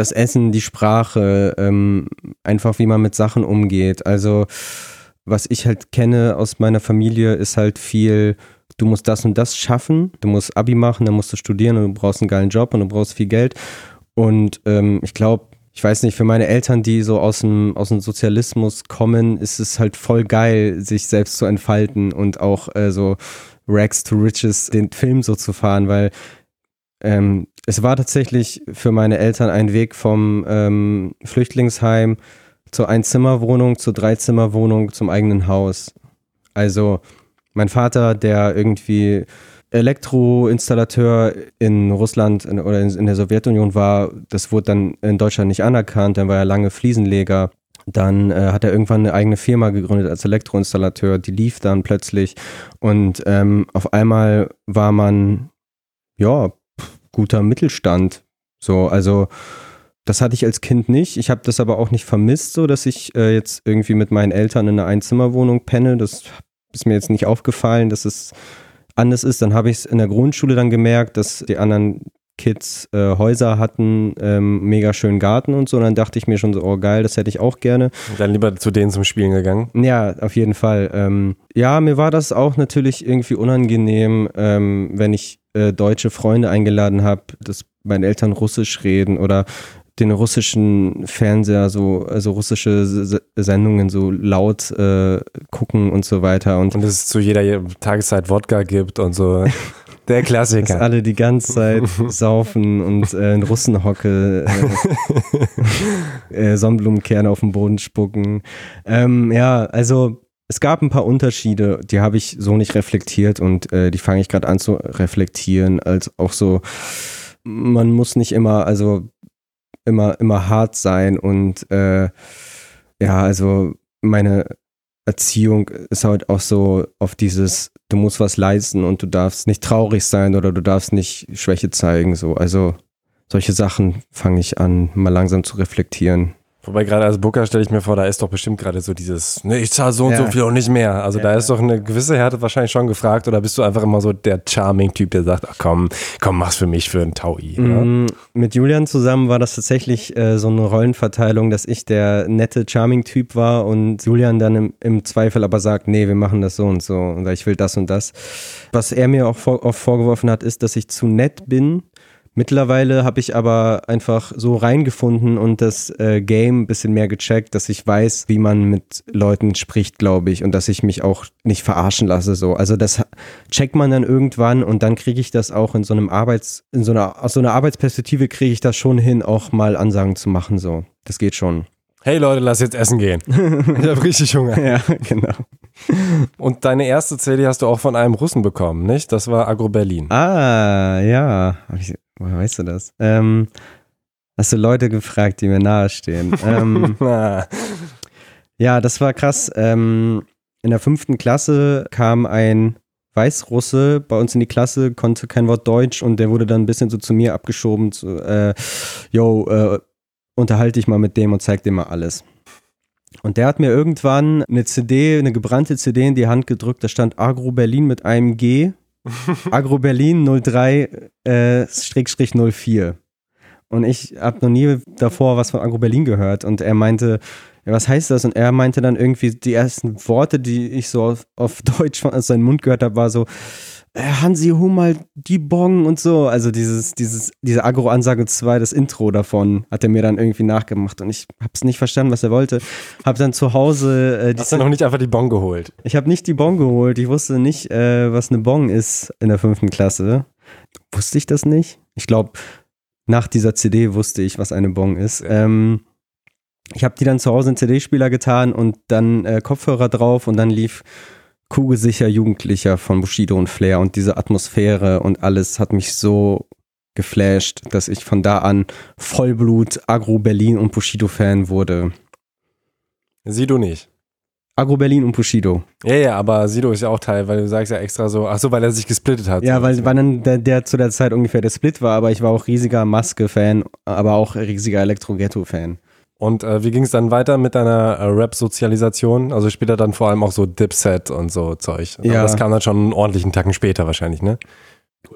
das Essen, die Sprache, ähm, einfach wie man mit Sachen umgeht. Also was ich halt kenne aus meiner Familie ist halt viel, du musst das und das schaffen, du musst Abi machen, dann musst du studieren und du brauchst einen geilen Job und du brauchst viel Geld. Und ähm, ich glaube, ich weiß nicht, für meine Eltern, die so aus dem, aus dem Sozialismus kommen, ist es halt voll geil, sich selbst zu entfalten und auch äh, so Rags to Riches den Film so zu fahren, weil ähm, es war tatsächlich für meine Eltern ein Weg vom ähm, Flüchtlingsheim zur Einzimmerwohnung, zur Dreizimmerwohnung, zum eigenen Haus. Also mein Vater, der irgendwie Elektroinstallateur in Russland in, oder in, in, der Sowjetunion war, das wurde dann in Deutschland nicht anerkannt, dann war er lange Fliesenleger. Dann äh, hat er irgendwann eine eigene Firma gegründet als Elektroinstallateur, die lief dann plötzlich und ähm, auf einmal war man ja guter Mittelstand. So, also das hatte ich als Kind nicht. Ich habe das aber auch nicht vermisst, so dass ich äh, jetzt irgendwie mit meinen Eltern in einer Einzimmerwohnung penne. Das ist mir jetzt nicht aufgefallen, dass es anders ist. Dann habe ich es in der Grundschule dann gemerkt, dass die anderen Kids äh, Häuser hatten, ähm, mega schönen Garten und so. Und dann dachte ich mir schon so, oh geil, das hätte ich auch gerne.
Und dann lieber zu denen zum Spielen gegangen?
Ja, auf jeden Fall. Ähm, ja, mir war das auch natürlich irgendwie unangenehm, ähm, wenn ich äh, deutsche Freunde eingeladen habe, dass meine Eltern Russisch reden oder den russischen Fernseher, so also russische S Sendungen so laut äh, gucken und so weiter. Und,
und es zu jeder Tageszeit Wodka gibt und so. Der Klassiker.
Dass alle die ganze Zeit saufen und äh, in Russenhocke äh, äh, Sonnenblumenkerne auf den Boden spucken. Ähm, ja, also es gab ein paar Unterschiede, die habe ich so nicht reflektiert und äh, die fange ich gerade an zu reflektieren, als auch so, man muss nicht immer, also immer, immer hart sein und äh, ja, also meine Erziehung ist halt auch so auf dieses, du musst was leisten und du darfst nicht traurig sein oder du darfst nicht Schwäche zeigen, so. Also solche Sachen fange ich an, mal langsam zu reflektieren.
Wobei gerade als Booker stelle ich mir vor, da ist doch bestimmt gerade so dieses, ne, ich zahle so und ja. so viel und nicht mehr. Also ja, da ist doch eine gewisse Härte wahrscheinlich schon gefragt oder bist du einfach immer so der Charming-Typ, der sagt, ach komm, komm, mach's für mich für einen Taui.
Mhm. Mit Julian zusammen war das tatsächlich äh, so eine Rollenverteilung, dass ich der nette Charming-Typ war und Julian dann im, im, Zweifel aber sagt, nee, wir machen das so und so und ich will das und das. Was er mir auch vor, oft vorgeworfen hat, ist, dass ich zu nett bin Mittlerweile habe ich aber einfach so reingefunden und das äh, Game ein bisschen mehr gecheckt, dass ich weiß, wie man mit Leuten spricht, glaube ich, und dass ich mich auch nicht verarschen lasse. So. Also das checkt man dann irgendwann und dann kriege ich das auch in so einem Arbeits, in so einer, aus so einer Arbeitsperspektive kriege ich das schon hin, auch mal Ansagen zu machen. So. Das geht schon.
Hey Leute, lass jetzt essen gehen. ich habe richtig Hunger.
Ja, genau.
Und deine erste CD hast du auch von einem Russen bekommen, nicht? Das war Agro Berlin.
Ah, ja. Woher weißt du das? Ähm, hast du Leute gefragt, die mir nahestehen? ähm, ja, das war krass. Ähm, in der fünften Klasse kam ein Weißrusse bei uns in die Klasse, konnte kein Wort Deutsch und der wurde dann ein bisschen so zu mir abgeschoben. Zu, äh, yo, äh, unterhalte dich mal mit dem und zeig dir mal alles. Und der hat mir irgendwann eine CD, eine gebrannte CD in die Hand gedrückt, da stand Agro Berlin mit einem G. Agro Berlin 03 äh, 04. Und ich habe noch nie davor was von Agro Berlin gehört. Und er meinte, ja, was heißt das? Und er meinte dann irgendwie, die ersten Worte, die ich so auf, auf Deutsch aus seinem Mund gehört habe, war so, Hansi, hol mal die Bong und so. Also dieses, dieses, diese Agro-Ansage 2, das Intro davon, hat er mir dann irgendwie nachgemacht und ich hab's nicht verstanden, was er wollte. Hab dann zu Hause.
Äh, Hast du noch nicht einfach die Bong geholt?
Ich habe nicht die Bong geholt. Ich wusste nicht, äh, was eine Bong ist in der fünften Klasse. Wusste ich das nicht? Ich glaube, nach dieser CD wusste ich, was eine Bong ist. Ähm, ich habe die dann zu Hause in CD-Spieler getan und dann äh, Kopfhörer drauf und dann lief kugelsicher Jugendlicher von Bushido und Flair und diese Atmosphäre und alles hat mich so geflasht, dass ich von da an Vollblut Agro Berlin und Bushido Fan wurde.
Sido nicht.
Agro Berlin und Bushido.
Ja, ja, aber Sido ist ja auch Teil, weil du sagst ja extra so, ach so, weil er sich gesplittet hat.
Ja, weil, weil dann der, der zu der Zeit ungefähr der Split war, aber ich war auch riesiger Maske-Fan, aber auch riesiger Elektro-Ghetto-Fan.
Und äh, wie ging es dann weiter mit deiner äh, Rap-Sozialisation? Also später dann vor allem auch so Dipset und so Zeug. Ja. Aber das kam dann schon einen ordentlichen Tacken später wahrscheinlich, ne?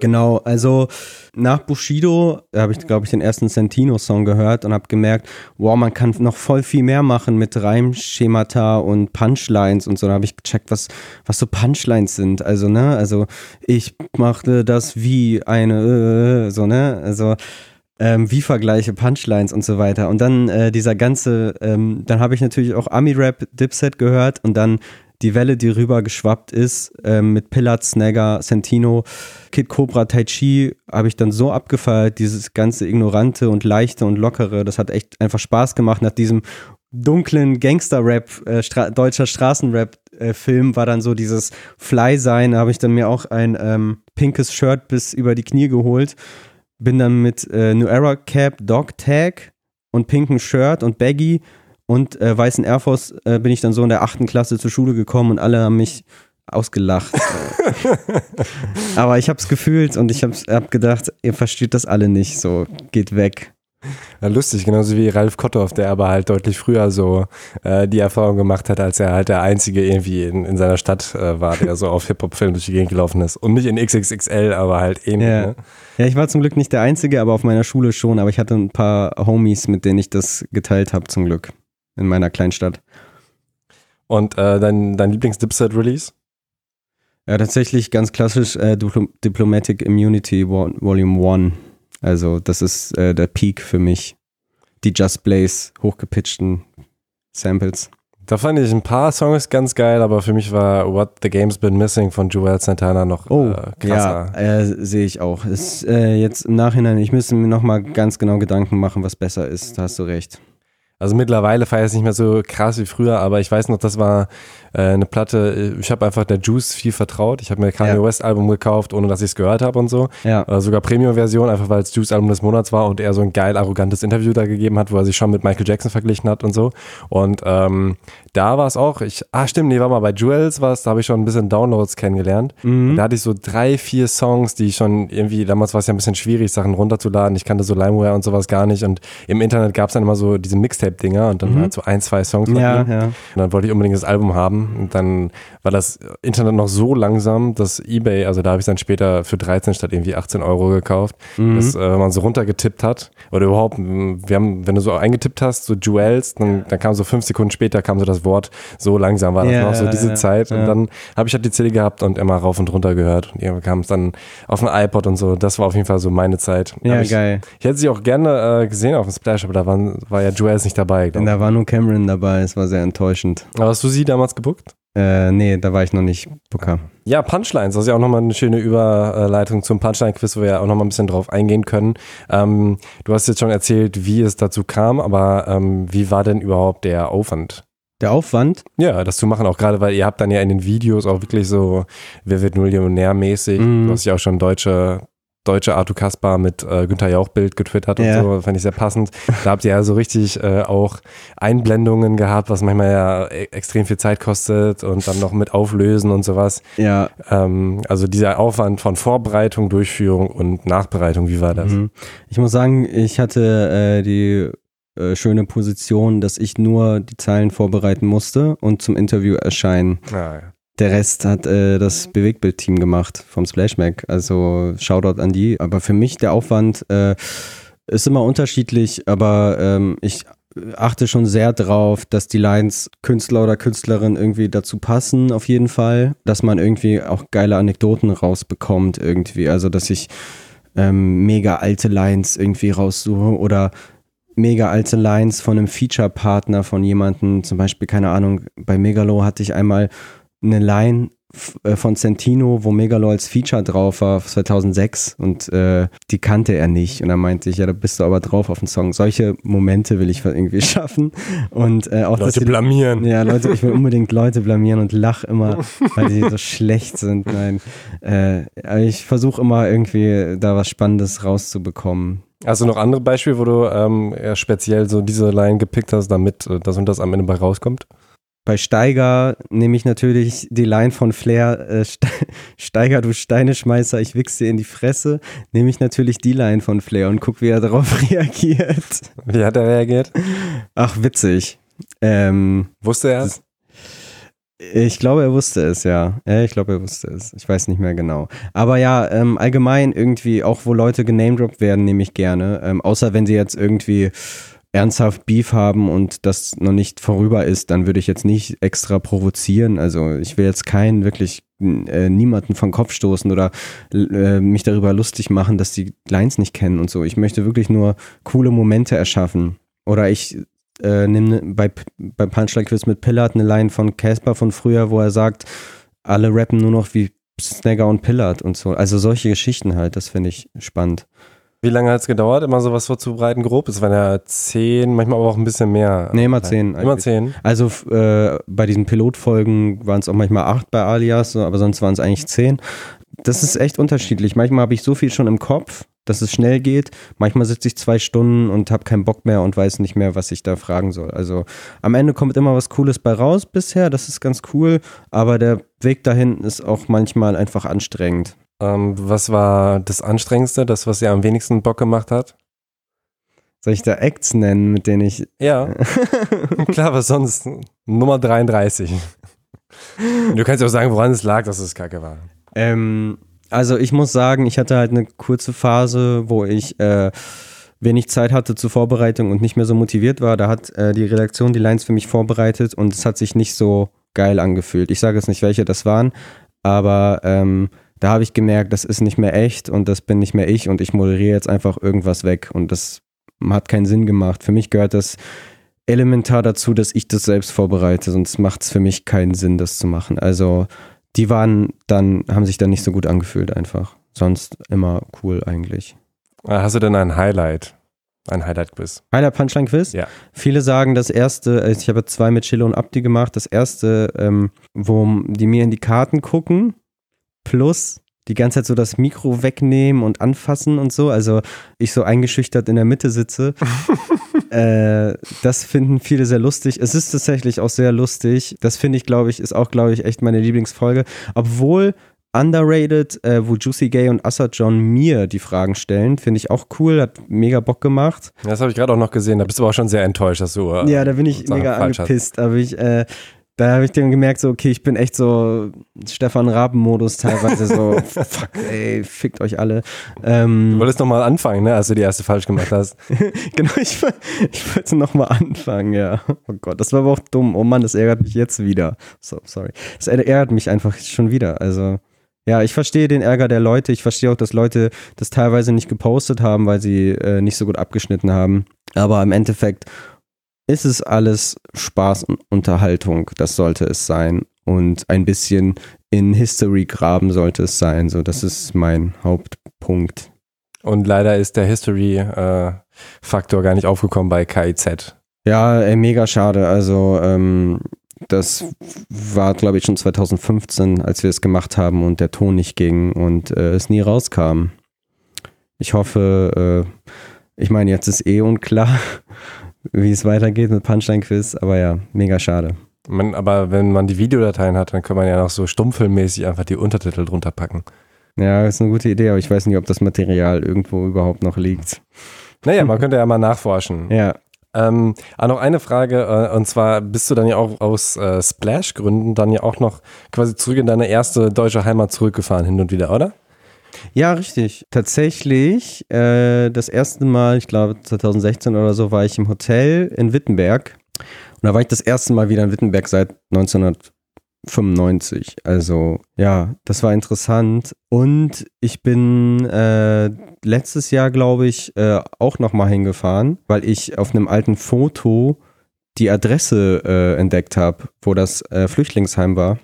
Genau, also nach Bushido habe ich, glaube ich, den ersten Santino-Song gehört und habe gemerkt, wow, man kann noch voll viel mehr machen mit Reimschemata und Punchlines und so. Da habe ich gecheckt, was, was so Punchlines sind. Also, ne, also ich machte das wie eine, äh, so, ne, also ähm, wie Vergleiche, Punchlines und so weiter. Und dann äh, dieser ganze, ähm, dann habe ich natürlich auch Ami-Rap Dipset gehört und dann die Welle, die rüber geschwappt ist, ähm, mit Pillat, Snagger, Santino, Kid Cobra, Tai Chi, habe ich dann so abgefeiert, dieses ganze Ignorante und Leichte und Lockere. Das hat echt einfach Spaß gemacht. Nach diesem dunklen Gangster-Rap, äh, Stra deutscher Straßenrap-Film äh, war dann so dieses Fly-Sein. Da habe ich dann mir auch ein ähm, pinkes Shirt bis über die Knie geholt bin dann mit äh, New Era Cap, Dog Tag und pinken Shirt und Baggy und äh, weißen Air Force äh, bin ich dann so in der achten Klasse zur Schule gekommen und alle haben mich ausgelacht. Aber ich hab's gefühlt und ich hab's, hab gedacht, ihr versteht das alle nicht, so geht weg.
Ja, lustig, genauso wie Ralf Kotthoff, der aber halt deutlich früher so äh, die Erfahrung gemacht hat, als er halt der Einzige irgendwie in, in seiner Stadt äh, war, der so auf Hip-Hop-Filmen durch die Gegend gelaufen ist. Und nicht in XXXL, aber halt ähnlich.
Ja.
Ne?
ja, ich war zum Glück nicht der Einzige, aber auf meiner Schule schon. Aber ich hatte ein paar Homies, mit denen ich das geteilt habe, zum Glück. In meiner Kleinstadt.
Und äh, dein, dein Lieblings-Dipset-Release?
Ja, tatsächlich ganz klassisch äh, Diplomatic Immunity Volume 1. Also das ist äh, der Peak für mich. Die Just Blaze hochgepitchten Samples.
Da fand ich ein paar Songs ganz geil, aber für mich war What the Game's Been Missing von Joel Santana noch
oh, äh, krasser. Ja, äh, sehe ich auch. Ist äh, jetzt im Nachhinein, ich müsste mir nochmal ganz genau Gedanken machen, was besser ist. Da hast du recht.
Also mittlerweile feiere ich es nicht mehr so krass wie früher, aber ich weiß noch, das war äh, eine Platte, ich habe einfach der Juice viel vertraut. Ich habe mir Kanye ja. West Album gekauft, ohne dass ich es gehört habe und so. Ja. Äh, sogar Premium-Version, einfach weil es Juice Album des Monats war und er so ein geil arrogantes Interview da gegeben hat, wo er sich schon mit Michael Jackson verglichen hat und so. Und ähm, da war es auch, ich, ah stimmt, nee, war mal bei Jewels was, da habe ich schon ein bisschen Downloads kennengelernt. Mhm. Da hatte ich so drei, vier Songs, die ich schon irgendwie, damals war es ja ein bisschen schwierig, Sachen runterzuladen. Ich kannte so LimeWare und sowas gar nicht und im Internet gab es dann immer so diese Mixtape Mixtape-Dinger und dann
Mhm.
halt so ein, zwei Songs
Ja, ja.
Und dann wollte ich unbedingt das Album haben. Und dann war das Internet noch so langsam, dass Ebay, also da habe ich dann später für 13 statt irgendwie 18 Euro gekauft,
Mhm.
dass, äh, man so runtergetippt hat oder überhaupt, wir haben, wenn du so eingetippt hast, so Jewels, dann, dann kam so fünf Sekunden später kam so das Wort, so langsam war das
Ja,
noch, so diese Zeit. Und dann habe ich halt die CD gehabt und immer rauf und runter gehört. Und irgendwann kam es dann auf ein iPod und so. Das war auf jeden Fall so meine Zeit.
Ja,
ich,
geil.
ich hätte sie auch gerne äh, gesehen auf dem Splash, aber da waren, war ja Jewels nicht dabei. glaub
da war nur Cameron dabei, es war sehr enttäuschend.
Aber hast du sie damals gebuckt?
Äh, nee, da war ich noch nicht Booker.
Ja, Punchlines, das ist ja auch nochmal eine schöne Überleitung zum Punchline-Quiz, wo wir ja auch nochmal ein bisschen drauf eingehen können. Ähm, du hast jetzt schon erzählt, wie es dazu kam, aber ähm, wie war denn überhaupt der Aufwand?
Der Aufwand,
Ja, das zu machen, auch gerade, weil ihr habt dann ja in den Videos auch wirklich so, wer wird Millionär mäßig.
Mhm.
Du hast ja auch schon deutsche, deutsche Arthur Kaspar mit äh, Günther Jauch Bild getwittert und
Ja.
so, fand ich sehr passend. Da habt ihr ja so richtig äh, auch Einblendungen gehabt, was manchmal ja e extrem viel Zeit kostet und dann noch mit Auflösen und sowas.
ja.
Ähm, also dieser Aufwand von Vorbereitung, Durchführung und Nachbereitung, wie war das?
Mhm. Ich muss sagen, ich hatte äh, die äh, schöne Position, dass ich nur die Zeilen vorbereiten musste und zum Interview erscheinen.
Ah, ja.
Der Rest hat äh, das Bewegtbild-Team gemacht vom Splash Mac. Also Shoutout an die. Aber für mich der Aufwand äh, ist immer unterschiedlich, aber ähm, ich achte schon sehr drauf, dass die Lines Künstler oder Künstlerin irgendwie dazu passen, auf jeden Fall. Dass man irgendwie auch geile Anekdoten rausbekommt, irgendwie. Also, dass ich ähm, mega alte Lines irgendwie raussuche oder mega alte Lines von einem Feature-Partner von jemandem, zum Beispiel, keine Ahnung, bei Megalo hatte ich einmal eine Line äh, von Centino, wo Megalo als Feature drauf war, 2006 und äh, die kannte er nicht und dann meinte ich, ja, da bist du aber drauf auf den Song. Solche Momente will ich irgendwie schaffen und äh, auch,
Leute
die,
blamieren.
ja, Leute, ich will unbedingt Leute blamieren und lach immer, weil die so schlecht sind. Nein, äh, ich versuche immer irgendwie da was Spannendes rauszubekommen.
Hast du noch andere Beispiele, wo du ähm, speziell so diese Line gepickt hast, damit äh, das und das am Ende bei rauskommt?
Bei Steiger nehme ich natürlich die Line von Flair, äh, Ste- Steiger, du Steineschmeißer, ich wichse dir in die Fresse, nehme ich natürlich die Line von Flair und guck, wie er darauf reagiert.
Wie hat er reagiert?
Ach, witzig. Ähm,
Wusste er es?
ich glaube, er wusste es, ja. Ja, ich glaube, er wusste es. Ich weiß nicht mehr genau. Aber ja, ähm, allgemein irgendwie, auch wo Leute genamedroppt werden, nehme ich gerne. Ähm, außer wenn sie jetzt irgendwie ernsthaft Beef haben und das noch nicht vorüber ist, dann würde ich jetzt nicht extra provozieren. Also ich will jetzt keinen wirklich äh, niemanden vom Kopf stoßen oder äh, mich darüber lustig machen, dass die Lines nicht kennen und so. Ich möchte wirklich nur coole Momente erschaffen. Oder ich äh, nehme bei, beim Punchline Quiz mit Pillard eine Line von Casper von früher, wo er sagt, alle rappen nur noch wie Snagger und Pillard und so. Also solche Geschichten halt, das finde ich spannend.
Wie lange hat es gedauert, immer sowas vorzubereiten, grob? Es waren ja zehn, manchmal aber auch ein bisschen mehr.
Nee, immer zehn
Immer zehn.
Also äh, bei diesen Pilotfolgen waren es auch manchmal acht bei Alias, aber sonst waren es eigentlich zehn. Das ist echt unterschiedlich. Manchmal habe ich so viel schon im Kopf, dass es schnell geht. Manchmal sitze ich zwei Stunden und habe keinen Bock mehr und weiß nicht mehr, was ich da fragen soll. Also am Ende kommt immer was Cooles bei raus bisher. Das ist ganz cool. Aber der Weg dahin ist auch manchmal einfach anstrengend.
Ähm, was war das Anstrengendste, das, was dir am wenigsten Bock gemacht hat?
Soll ich da Acts nennen, mit denen ich.
Ja, klar, was sonst? Nummer 33. Du kannst auch sagen, woran es lag, dass es kacke war.
Ähm, also ich muss sagen, ich hatte halt eine kurze Phase, wo ich äh, wenig Zeit hatte zur Vorbereitung und nicht mehr so motiviert war. Da hat äh, die Redaktion die Lines für mich vorbereitet und es hat sich nicht so geil angefühlt. Ich sage jetzt nicht, welche das waren, aber ähm, da habe ich gemerkt, das ist nicht mehr echt und das bin nicht mehr ich und ich moderiere jetzt einfach irgendwas weg und das hat keinen Sinn gemacht. Für mich gehört das elementar dazu, dass ich das selbst vorbereite, sonst macht es für mich keinen Sinn, das zu machen. Also die waren dann, haben sich dann nicht so gut angefühlt einfach. Sonst immer cool eigentlich.
Äh, Hast du denn ein Highlight? Ein Highlight-Quiz?
Highlight Punchline Quiz?
Ja.
Viele sagen, das erste, also ich habe zwei mit Chilo und Abdi gemacht, das erste, ähm, wo die mir in die Karten gucken, plus die ganze Zeit so das Mikro wegnehmen und anfassen und so. Also ich so eingeschüchtert in der Mitte sitze. äh, das finden viele sehr lustig. Es ist tatsächlich auch sehr lustig. Das finde ich, glaube ich, ist auch, glaube ich, echt meine Lieblingsfolge. Obwohl underrated, äh, wo Juicy Gay und Assad John mir die Fragen stellen. Finde ich auch cool, hat mega Bock gemacht.
Das habe ich gerade auch noch gesehen. Da bist du aber auch schon sehr enttäuscht, dass du.
Äh, ja, da bin ich mega angepisst. Aber ich, äh, da habe ich dann gemerkt, so, okay, ich bin echt so Stefan Raben-Modus teilweise so, fuck, ey, fickt euch alle.
Ähm, du wolltest nochmal anfangen, ne, als du die erste falsch gemacht hast.
genau, ich, ich wollte nochmal anfangen, ja. Oh Gott, das war aber auch dumm. Oh Mann, das ärgert mich jetzt wieder. So, sorry. Das ärgert mich einfach schon wieder. Also, ja, ich verstehe den Ärger der Leute. Ich verstehe auch, dass Leute das teilweise nicht gepostet haben, weil sie äh, nicht so gut abgeschnitten haben. Aber im Endeffekt ist es alles Spaß und Unterhaltung. Das sollte es sein. Und ein bisschen in History graben sollte es sein. So, das ist mein Hauptpunkt.
Und leider ist der History-Faktor äh, gar nicht aufgekommen bei KIZ.
Ja, ey, mega schade. Also, ähm, das war, glaube ich, schon 2015, als wir es gemacht haben und der Ton nicht ging und äh, es nie rauskam. Ich hoffe, äh, ich meine, jetzt ist eh unklar, wie es weitergeht mit Punchline-Quiz, aber ja, mega schade.
Man, aber wenn man die Videodateien hat, dann kann man ja noch so stummfilmmäßig einfach die Untertitel drunter packen.
Ja, ist eine gute Idee, aber ich weiß nicht, ob das Material irgendwo überhaupt noch liegt.
Naja, man könnte ja mal nachforschen.
Ja.
Ähm, aber noch eine Frage, äh, und zwar bist du dann ja auch aus äh, Splash-Gründen dann ja auch noch quasi zurück in deine erste deutsche Heimat zurückgefahren, hin und wieder, oder?
Ja, richtig. Tatsächlich, äh, das erste Mal, ich glaube 2016 oder so, war ich im Hotel in Wittenberg. Und da war ich das erste Mal wieder in Wittenberg seit 1995. Also ja, das war interessant. Und ich bin äh, letztes Jahr, glaube ich, äh, auch nochmal hingefahren, weil ich auf einem alten Foto die Adresse äh, entdeckt habe, wo das äh, Flüchtlingsheim war.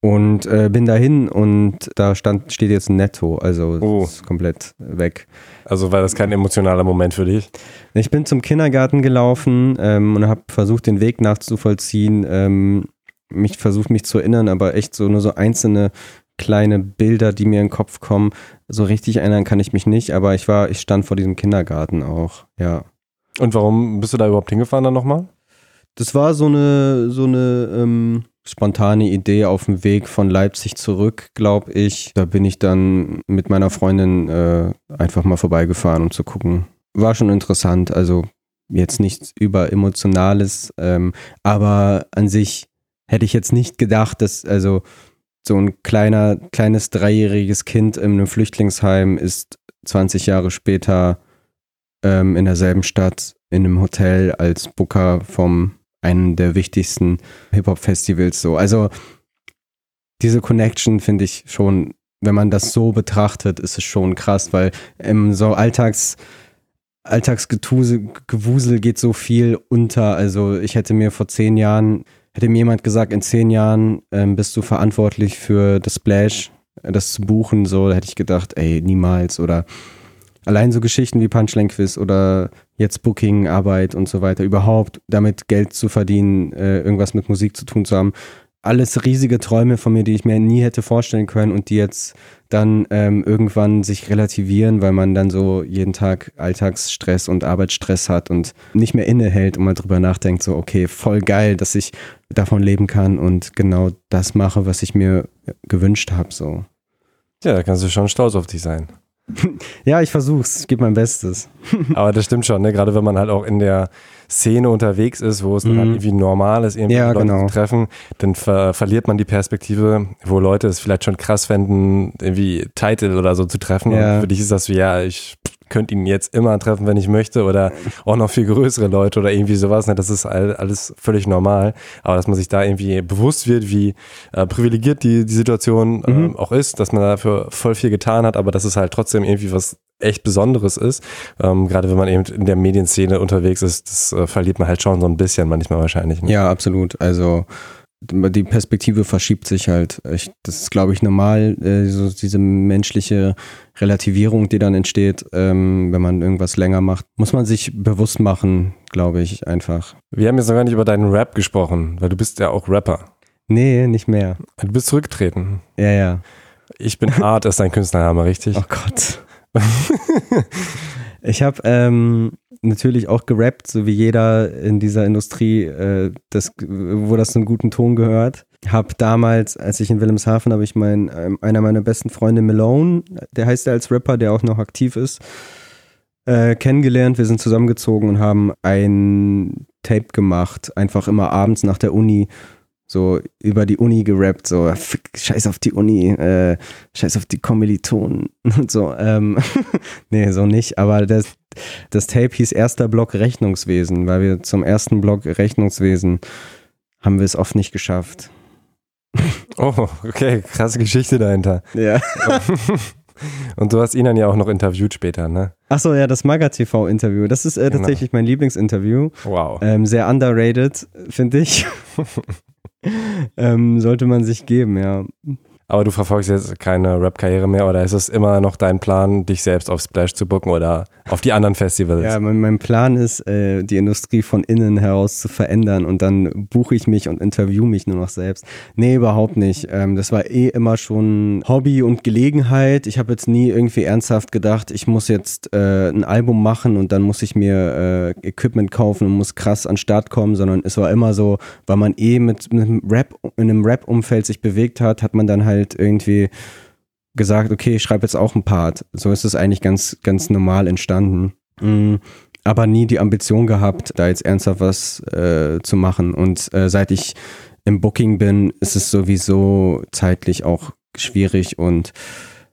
Und äh, bin dahin und da stand, steht jetzt ein Netto, also oh. ist komplett weg.
Also war das kein emotionaler Moment für dich?
Ich bin zum Kindergarten gelaufen ähm, und habe versucht, den Weg nachzuvollziehen, ähm, mich versucht, mich zu erinnern, aber echt so nur so einzelne kleine Bilder, die mir in den Kopf kommen. So richtig erinnern kann ich mich nicht, aber ich war, ich stand vor diesem Kindergarten auch, ja.
Und warum bist du da überhaupt hingefahren dann nochmal?
Das war so eine, so eine, ähm, spontane Idee auf dem Weg von Leipzig zurück, glaube ich. Da bin ich dann mit meiner Freundin äh, einfach mal vorbeigefahren, um zu gucken. War schon interessant, also jetzt nichts über Emotionales, ähm, aber an sich hätte ich jetzt nicht gedacht, dass also so ein kleiner, kleines dreijähriges Kind in einem Flüchtlingsheim ist 20 Jahre später ähm, in derselben Stadt in einem Hotel als Booker vom einen der wichtigsten Hip-Hop-Festivals so. Also diese Connection finde ich schon, wenn man das so betrachtet, ist es schon krass, weil im so Alltags Alltagsgewusel geht so viel unter. Also ich hätte mir vor zehn Jahren, hätte mir jemand gesagt, in zehn Jahren ähm, bist du verantwortlich für das Splash, das zu buchen, so, da hätte ich gedacht, ey, niemals. Oder allein so Geschichten wie Punchline Quiz oder jetzt Booking, Arbeit und so weiter, überhaupt damit Geld zu verdienen, äh, irgendwas mit Musik zu tun zu haben. Alles riesige Träume von mir, die ich mir nie hätte vorstellen können und die jetzt dann ähm, irgendwann sich relativieren, weil man dann so jeden Tag Alltagsstress und Arbeitsstress hat und nicht mehr innehält und mal drüber nachdenkt, so, okay, voll geil, dass ich davon leben kann und genau das mache, was ich mir gewünscht habe, so.
Ja, da kannst du schon stolz auf dich sein.
Ja, ich versuch's. Ich gebe mein Bestes.
Aber das stimmt schon, ne? Gerade wenn man halt auch in der Szene unterwegs ist, wo es mhm. dann irgendwie normal ist, irgendwie
ja,
Leute
genau.
zu treffen, dann ver verliert man die Perspektive, wo Leute es vielleicht schon krass fänden, irgendwie Title oder so zu treffen.
Ja.
Und für dich ist das wie, ja, ich könnte ihn jetzt immer treffen, wenn ich möchte oder auch noch viel größere Leute oder irgendwie sowas. Ne? Das ist alles völlig normal. Aber dass man sich da irgendwie bewusst wird, wie äh, privilegiert die, die Situation äh, mhm. auch ist, dass man dafür voll viel getan hat, aber dass es halt trotzdem irgendwie was echt Besonderes ist. Ähm, gerade wenn man eben in der Medienszene unterwegs ist, das äh, verliert man halt schon so ein bisschen manchmal wahrscheinlich.
Ne? Ja, absolut. Also die Perspektive verschiebt sich halt. Ich, das ist, glaube ich, normal, äh, so diese menschliche Relativierung, die dann entsteht, ähm, wenn man irgendwas länger macht. Muss man sich bewusst machen, glaube ich, einfach.
Wir haben jetzt noch gar nicht über deinen Rap gesprochen, weil du bist ja auch Rapper.
Nee, nicht mehr.
Du bist zurückgetreten.
Ja, ja.
Ich bin Art ist dein Künstlername, richtig?
Oh Gott. ich habe ähm, natürlich auch gerappt, so wie jeder in dieser Industrie, äh, das, wo das einen guten Ton gehört. habe damals, als ich in Wilhelmshaven, habe ich mein, ähm, einer meiner besten Freunde Malone, der heißt er als Rapper, der auch noch aktiv ist, äh, kennengelernt. Wir sind zusammengezogen und haben ein Tape gemacht, einfach immer abends nach der Uni so über die Uni gerappt, so fick, scheiß auf die Uni, äh, scheiß auf die Kommilitonen und so. Ähm, nee, so nicht, aber das, das Tape hieß erster Block Rechnungswesen, weil wir zum ersten Block Rechnungswesen haben wir es oft nicht geschafft.
Oh, okay, krasse Geschichte dahinter.
Ja.
Und du hast ihn dann ja auch noch interviewt später, ne?
Achso, ja, das Maga-TV-Interview. Das ist äh,
Genau.
tatsächlich mein Lieblingsinterview.
Wow.
Ähm, sehr underrated, finde ich. Ähm, sollte man sich geben, ja.
Aber du verfolgst jetzt keine Rap-Karriere mehr oder ist es immer noch dein Plan, dich selbst auf Splash zu booken oder auf die anderen Festivals?
Ja, mein, mein Plan ist, äh, die Industrie von innen heraus zu verändern und dann buche ich mich und interview mich nur noch selbst. Nee, überhaupt nicht. Ähm, das war eh immer schon Hobby und Gelegenheit. Ich habe jetzt nie irgendwie ernsthaft gedacht, ich muss jetzt äh, ein Album machen und dann muss ich mir äh, Equipment kaufen und muss krass an den Start kommen, sondern es war immer so, weil man eh mit, mit Rap, in einem Rap-Umfeld sich bewegt hat, hat man dann halt irgendwie gesagt, okay, ich schreibe jetzt auch einen Part. So ist es eigentlich ganz, ganz normal entstanden. Mm, Aber nie die Ambition gehabt, da jetzt ernsthaft was äh, zu machen. Und äh, seit ich im Booking bin, ist es sowieso zeitlich auch schwierig und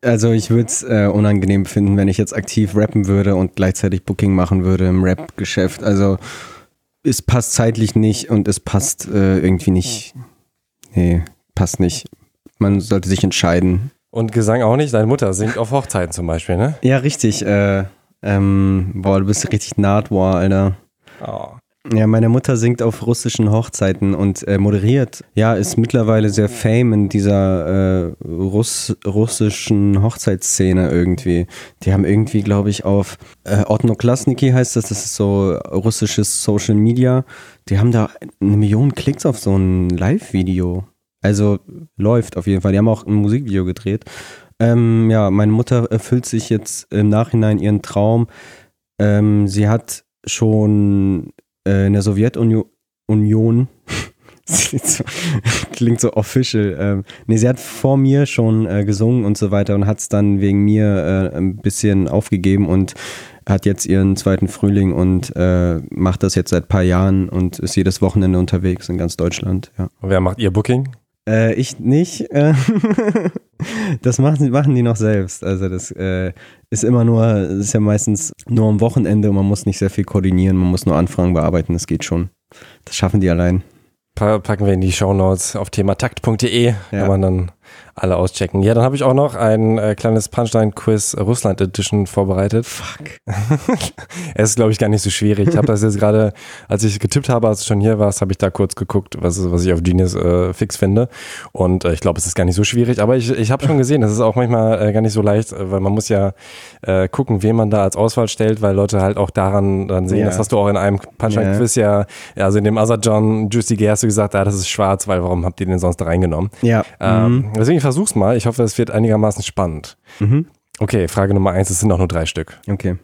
also ich würde es äh, unangenehm finden, wenn ich jetzt aktiv rappen würde und gleichzeitig Booking machen würde im Rap-Geschäft. Also es passt zeitlich nicht und es passt äh, irgendwie nicht. Nee, passt nicht. Man sollte sich entscheiden.
Und Gesang auch nicht? Deine Mutter singt auf Hochzeiten zum Beispiel, ne?
Ja, richtig. Äh, ähm, boah, du bist richtig Nahtoir, Alter.
Oh.
Ja, meine Mutter singt auf russischen Hochzeiten und äh, moderiert. Ja, ist mittlerweile sehr fame in dieser äh, Russ russischen Hochzeitsszene irgendwie. Die haben irgendwie, glaube ich, auf äh, Otnoklasniki heißt das, das ist so russisches Social Media. Die haben da eine Million Klicks auf so ein Live-Video. Also läuft auf jeden Fall. Die haben auch ein Musikvideo gedreht. Ähm, ja, meine Mutter erfüllt sich jetzt im Nachhinein ihren Traum. Ähm, sie hat schon äh, in der Sowjetunion Union so, klingt so official. Ähm, nee, sie hat vor mir schon äh, gesungen und so weiter und hat es dann wegen mir äh, ein bisschen aufgegeben und hat jetzt ihren zweiten Frühling und äh, macht das jetzt seit ein paar Jahren und ist jedes Wochenende unterwegs in ganz Deutschland. Ja.
Und wer macht ihr Booking?
Äh, ich nicht. Äh, das machen, machen die noch selbst. Also das äh, ist immer nur, das ist ja meistens nur am Wochenende und man muss nicht sehr viel koordinieren, man muss nur Anfragen bearbeiten, das geht schon. Das schaffen die allein.
Pa packen wir in die Shownotes auf thematakt.de,
Ja.
kann man dann alle auschecken. Ja, dann habe ich auch noch ein äh, kleines Punchline-Quiz Russland Edition vorbereitet.
Fuck.
Es ist, glaube ich, gar nicht so schwierig. Ich habe das jetzt gerade, als ich getippt habe, als du schon hier warst, habe ich da kurz geguckt, was, was ich auf Genius äh, fix finde. Und äh, ich glaube, es ist gar nicht so schwierig. Aber ich, ich habe schon gesehen, das ist auch manchmal äh, gar nicht so leicht, äh, weil man muss ja äh, gucken, wen man da als Auswahl stellt, weil Leute halt auch daran dann sehen.
Ja.
Das hast du auch in einem Punchline-Quiz ja. ja, also in dem Other John Juicy Gay hast du gesagt, ja, das ist schwarz, weil warum habt ihr den sonst da reingenommen?
Ja.
Ähm, deswegen ich versuch's mal. Ich hoffe, es wird einigermaßen spannend.
Mhm.
Okay, Frage Nummer eins, es sind auch nur drei Stück.
Okay.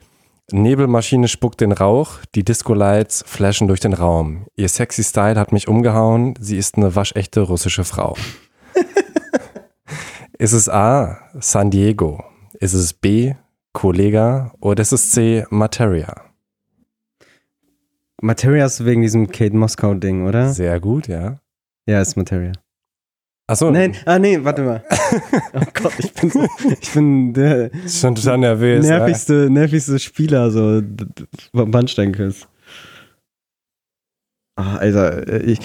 Nebelmaschine spuckt den Rauch, die Disco-Lights flashen durch den Raum. Ihr sexy Style hat mich umgehauen, sie ist eine waschechte russische Frau. ist es A, San Diego? Ist es B, Kollega? Oder ist es C, Materia?
Materia ist wegen diesem Kate Moskau-Ding, oder?
Sehr gut, ja.
Ja, ist Materia.
Achso,
Nein, ah nee, warte mal. Oh Gott, ich bin, so, ich bin der
schon total nervös. ja.
nervigste, nervigste Spieler so vom Bannsteinquiz. Ah, Alter, äh, ich,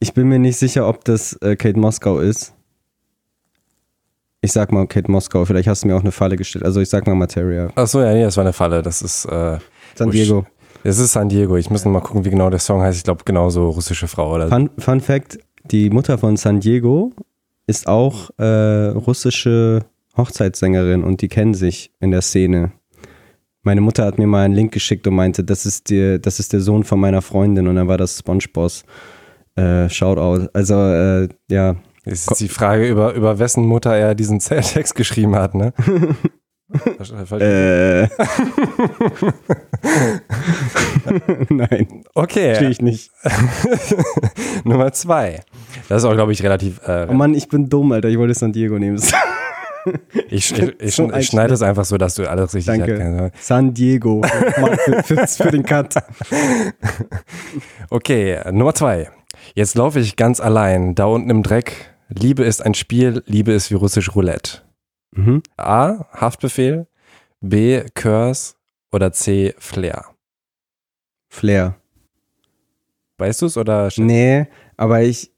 ich bin mir nicht sicher, ob das äh, Kate Moskau ist. Ich sag mal Kate Moskau, vielleicht hast du mir auch eine Falle gestellt. Also ich sag mal Materia.
Achso, ja, nee, das war eine Falle. Das ist, äh,
San Diego.
das ist San Diego. Ich muss noch mal gucken, wie genau der Song heißt. Ich glaube, genauso russische Frau oder
Fun, Fun Fact: Die Mutter von San Diego ist auch äh, russische Hochzeitssängerin und die kennen sich in der Szene. Meine Mutter hat mir mal einen Link geschickt und meinte, das ist, die, das ist der Sohn von meiner Freundin und dann war das SpongeBoss. Äh, Shoutout. Also, äh, ja.
Ist jetzt die Frage, über, über wessen Mutter er diesen Text geschrieben hat, ne?
Äh. Nein.
Okay.
Verstehe ich nicht.
Nummer zwei. Das ist auch, glaube ich, relativ. Äh,
Oh Mann, ich bin dumm, Alter. Ich wollte San Diego nehmen.
ich, ich, ich, ich schneide es einfach so, dass du alles richtig
Danke.
erkennst.
San Diego. Für, für den Cut.
Okay, Nummer zwei. Jetzt laufe ich ganz allein, da unten im Dreck. Liebe ist ein Spiel, Liebe ist wie russisch Roulette.
Mhm.
A. Haftbefehl. B. Curse. Oder C. Flair.
Flair.
Weißt du es oder?
Nee, aber ich.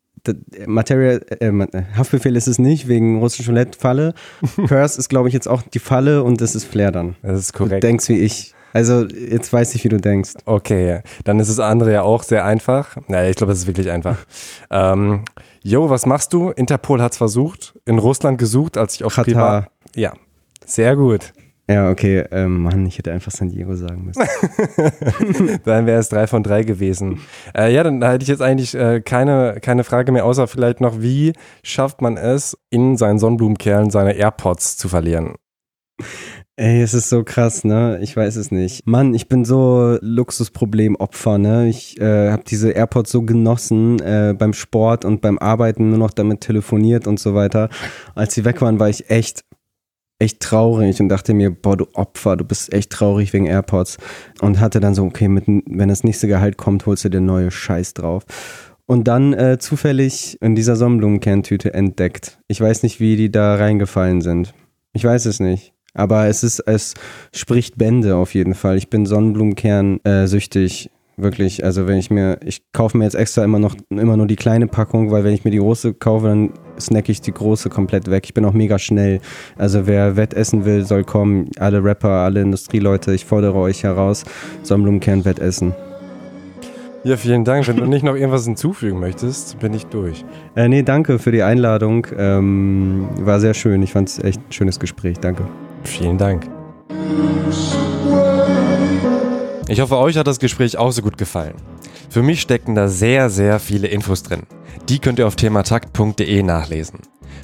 Material, äh, Haftbefehl ist es nicht, wegen russischen Roulette-Falle. Curse ist, glaube ich, jetzt auch die Falle und das ist Flair dann.
Das ist
Du
korrekt.
denkst wie ich. Also, jetzt weiß ich, wie du denkst.
Okay, dann ist das andere ja auch sehr einfach. Naja, ich glaube, es ist wirklich einfach. ähm, Jo, was machst du? Interpol hat es versucht, in Russland gesucht, als ich auf
Katar.
Privat... Ja, sehr gut.
Ja, okay. Ähm, Mann, ich hätte einfach San Diego sagen müssen.
Dann wäre es drei von drei gewesen. Äh, ja, dann hätte ich jetzt eigentlich äh, keine, keine Frage mehr, außer vielleicht noch, wie schafft man es, in seinen Sonnenblumenkerlen seine AirPods zu verlieren?
Ey, es ist so krass, ne? Ich weiß es nicht. Mann, ich bin so Luxusproblemopfer, ne? Ich äh, habe diese AirPods so genossen äh, beim Sport und beim Arbeiten nur noch damit telefoniert und so weiter. Als sie weg waren, war ich echt echt traurig und dachte mir, boah, du Opfer, du bist echt traurig wegen AirPods und hatte dann so, okay, mit, wenn das nächste Gehalt kommt, holst du dir neue Scheiß drauf. Und dann äh, zufällig in dieser Sonnenblumenkerntüte entdeckt. Ich weiß nicht, wie die da reingefallen sind. Ich weiß es nicht. Aber es ist, es spricht Bände auf jeden Fall. Ich bin Sonnenblumenkern äh, süchtig. Wirklich. Also wenn ich mir, ich kaufe mir jetzt extra immer noch immer nur die kleine Packung, weil wenn ich mir die große kaufe, dann snacke ich die große komplett weg. Ich bin auch mega schnell. Also wer Wettessen will, soll kommen. Alle Rapper, alle Industrieleute, ich fordere euch heraus. Sonnenblumenkern Wettessen.
Ja, vielen Dank. Wenn du nicht noch irgendwas hinzufügen möchtest, bin ich durch.
Äh, nee, danke für die Einladung. Ähm, war sehr schön. Ich fand es echt ein schönes Gespräch. Danke.
Vielen Dank. Ich hoffe, euch hat das Gespräch auch so gut gefallen. Für mich stecken da sehr, sehr viele Infos drin. Die könnt ihr auf thematakt.de nachlesen.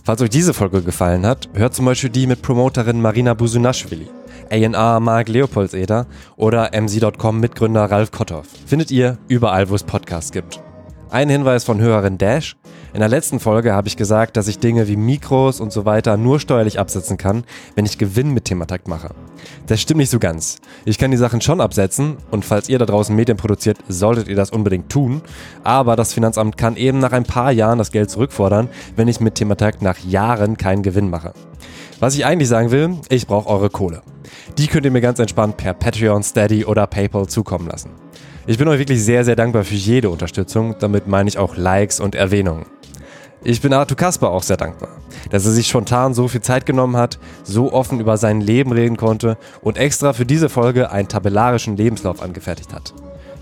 Falls euch diese Folge gefallen hat, hört zum Beispiel die mit Promoterin Marina Busunashvili, A&R Mark Leopoldseder oder mc.com Mitgründer Ralf Kotthoff. Findet ihr überall, wo es Podcasts gibt. Ein Hinweis von Hörerin Dash. In der letzten Folge habe ich gesagt, dass ich Dinge wie Mikros und so weiter nur steuerlich absetzen kann, wenn ich Gewinn mit Thematakt mache. Das stimmt nicht so ganz. Ich kann die Sachen schon absetzen und falls ihr da draußen Medien produziert, solltet ihr das unbedingt tun. Aber das Finanzamt kann eben nach ein paar Jahren das Geld zurückfordern, wenn ich mit Thematakt nach Jahren keinen Gewinn mache. Was ich eigentlich sagen will, ich brauche eure Kohle. Die könnt ihr mir ganz entspannt per Patreon, Steady oder PayPal zukommen lassen. Ich bin euch wirklich sehr, sehr dankbar für jede Unterstützung. Damit meine ich auch Likes und Erwähnungen. Ich bin Arthur Kasper auch sehr dankbar, dass er sich spontan so viel Zeit genommen hat, so offen über sein Leben reden konnte und extra für diese Folge einen tabellarischen Lebenslauf angefertigt hat.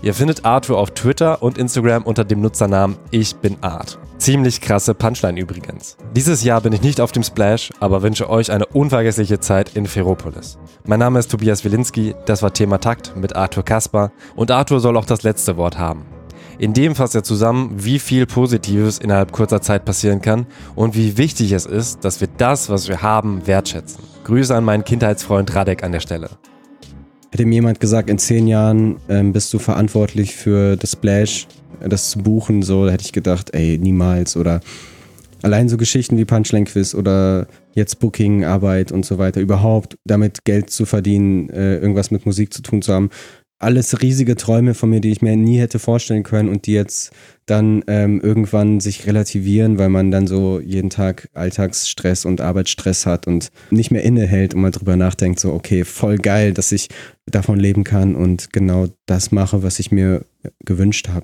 Ihr findet Arthur auf Twitter und Instagram unter dem Nutzernamen Ich bin Art. Ziemlich krasse Punchline übrigens. Dieses Jahr bin ich nicht auf dem Splash, aber wünsche euch eine unvergessliche Zeit in Ferropolis. Mein Name ist Tobias Wilinski, das war Thema Takt mit Arthur Kasper und Arthur soll auch das letzte Wort haben. In dem fasst er zusammen, wie viel Positives innerhalb kurzer Zeit passieren kann und wie wichtig es ist, dass wir das, was wir haben, wertschätzen. Grüße an meinen Kindheitsfreund Radek an der Stelle.
Hätte mir jemand gesagt, in zehn Jahren ähm, bist du verantwortlich für das Splash, äh, das zu buchen, so, da hätte ich gedacht, ey, niemals. Oder allein so Geschichten wie Punchline Quiz oder jetzt Booking, Arbeit und so weiter, überhaupt damit Geld zu verdienen, äh, irgendwas mit Musik zu tun zu haben. Alles riesige Träume von mir, die ich mir nie hätte vorstellen können und die jetzt dann ähm, irgendwann sich relativieren, weil man dann so jeden Tag Alltagsstress und Arbeitsstress hat und nicht mehr innehält und mal drüber nachdenkt, so, okay, voll geil, dass ich davon leben kann und genau das mache, was ich mir gewünscht habe.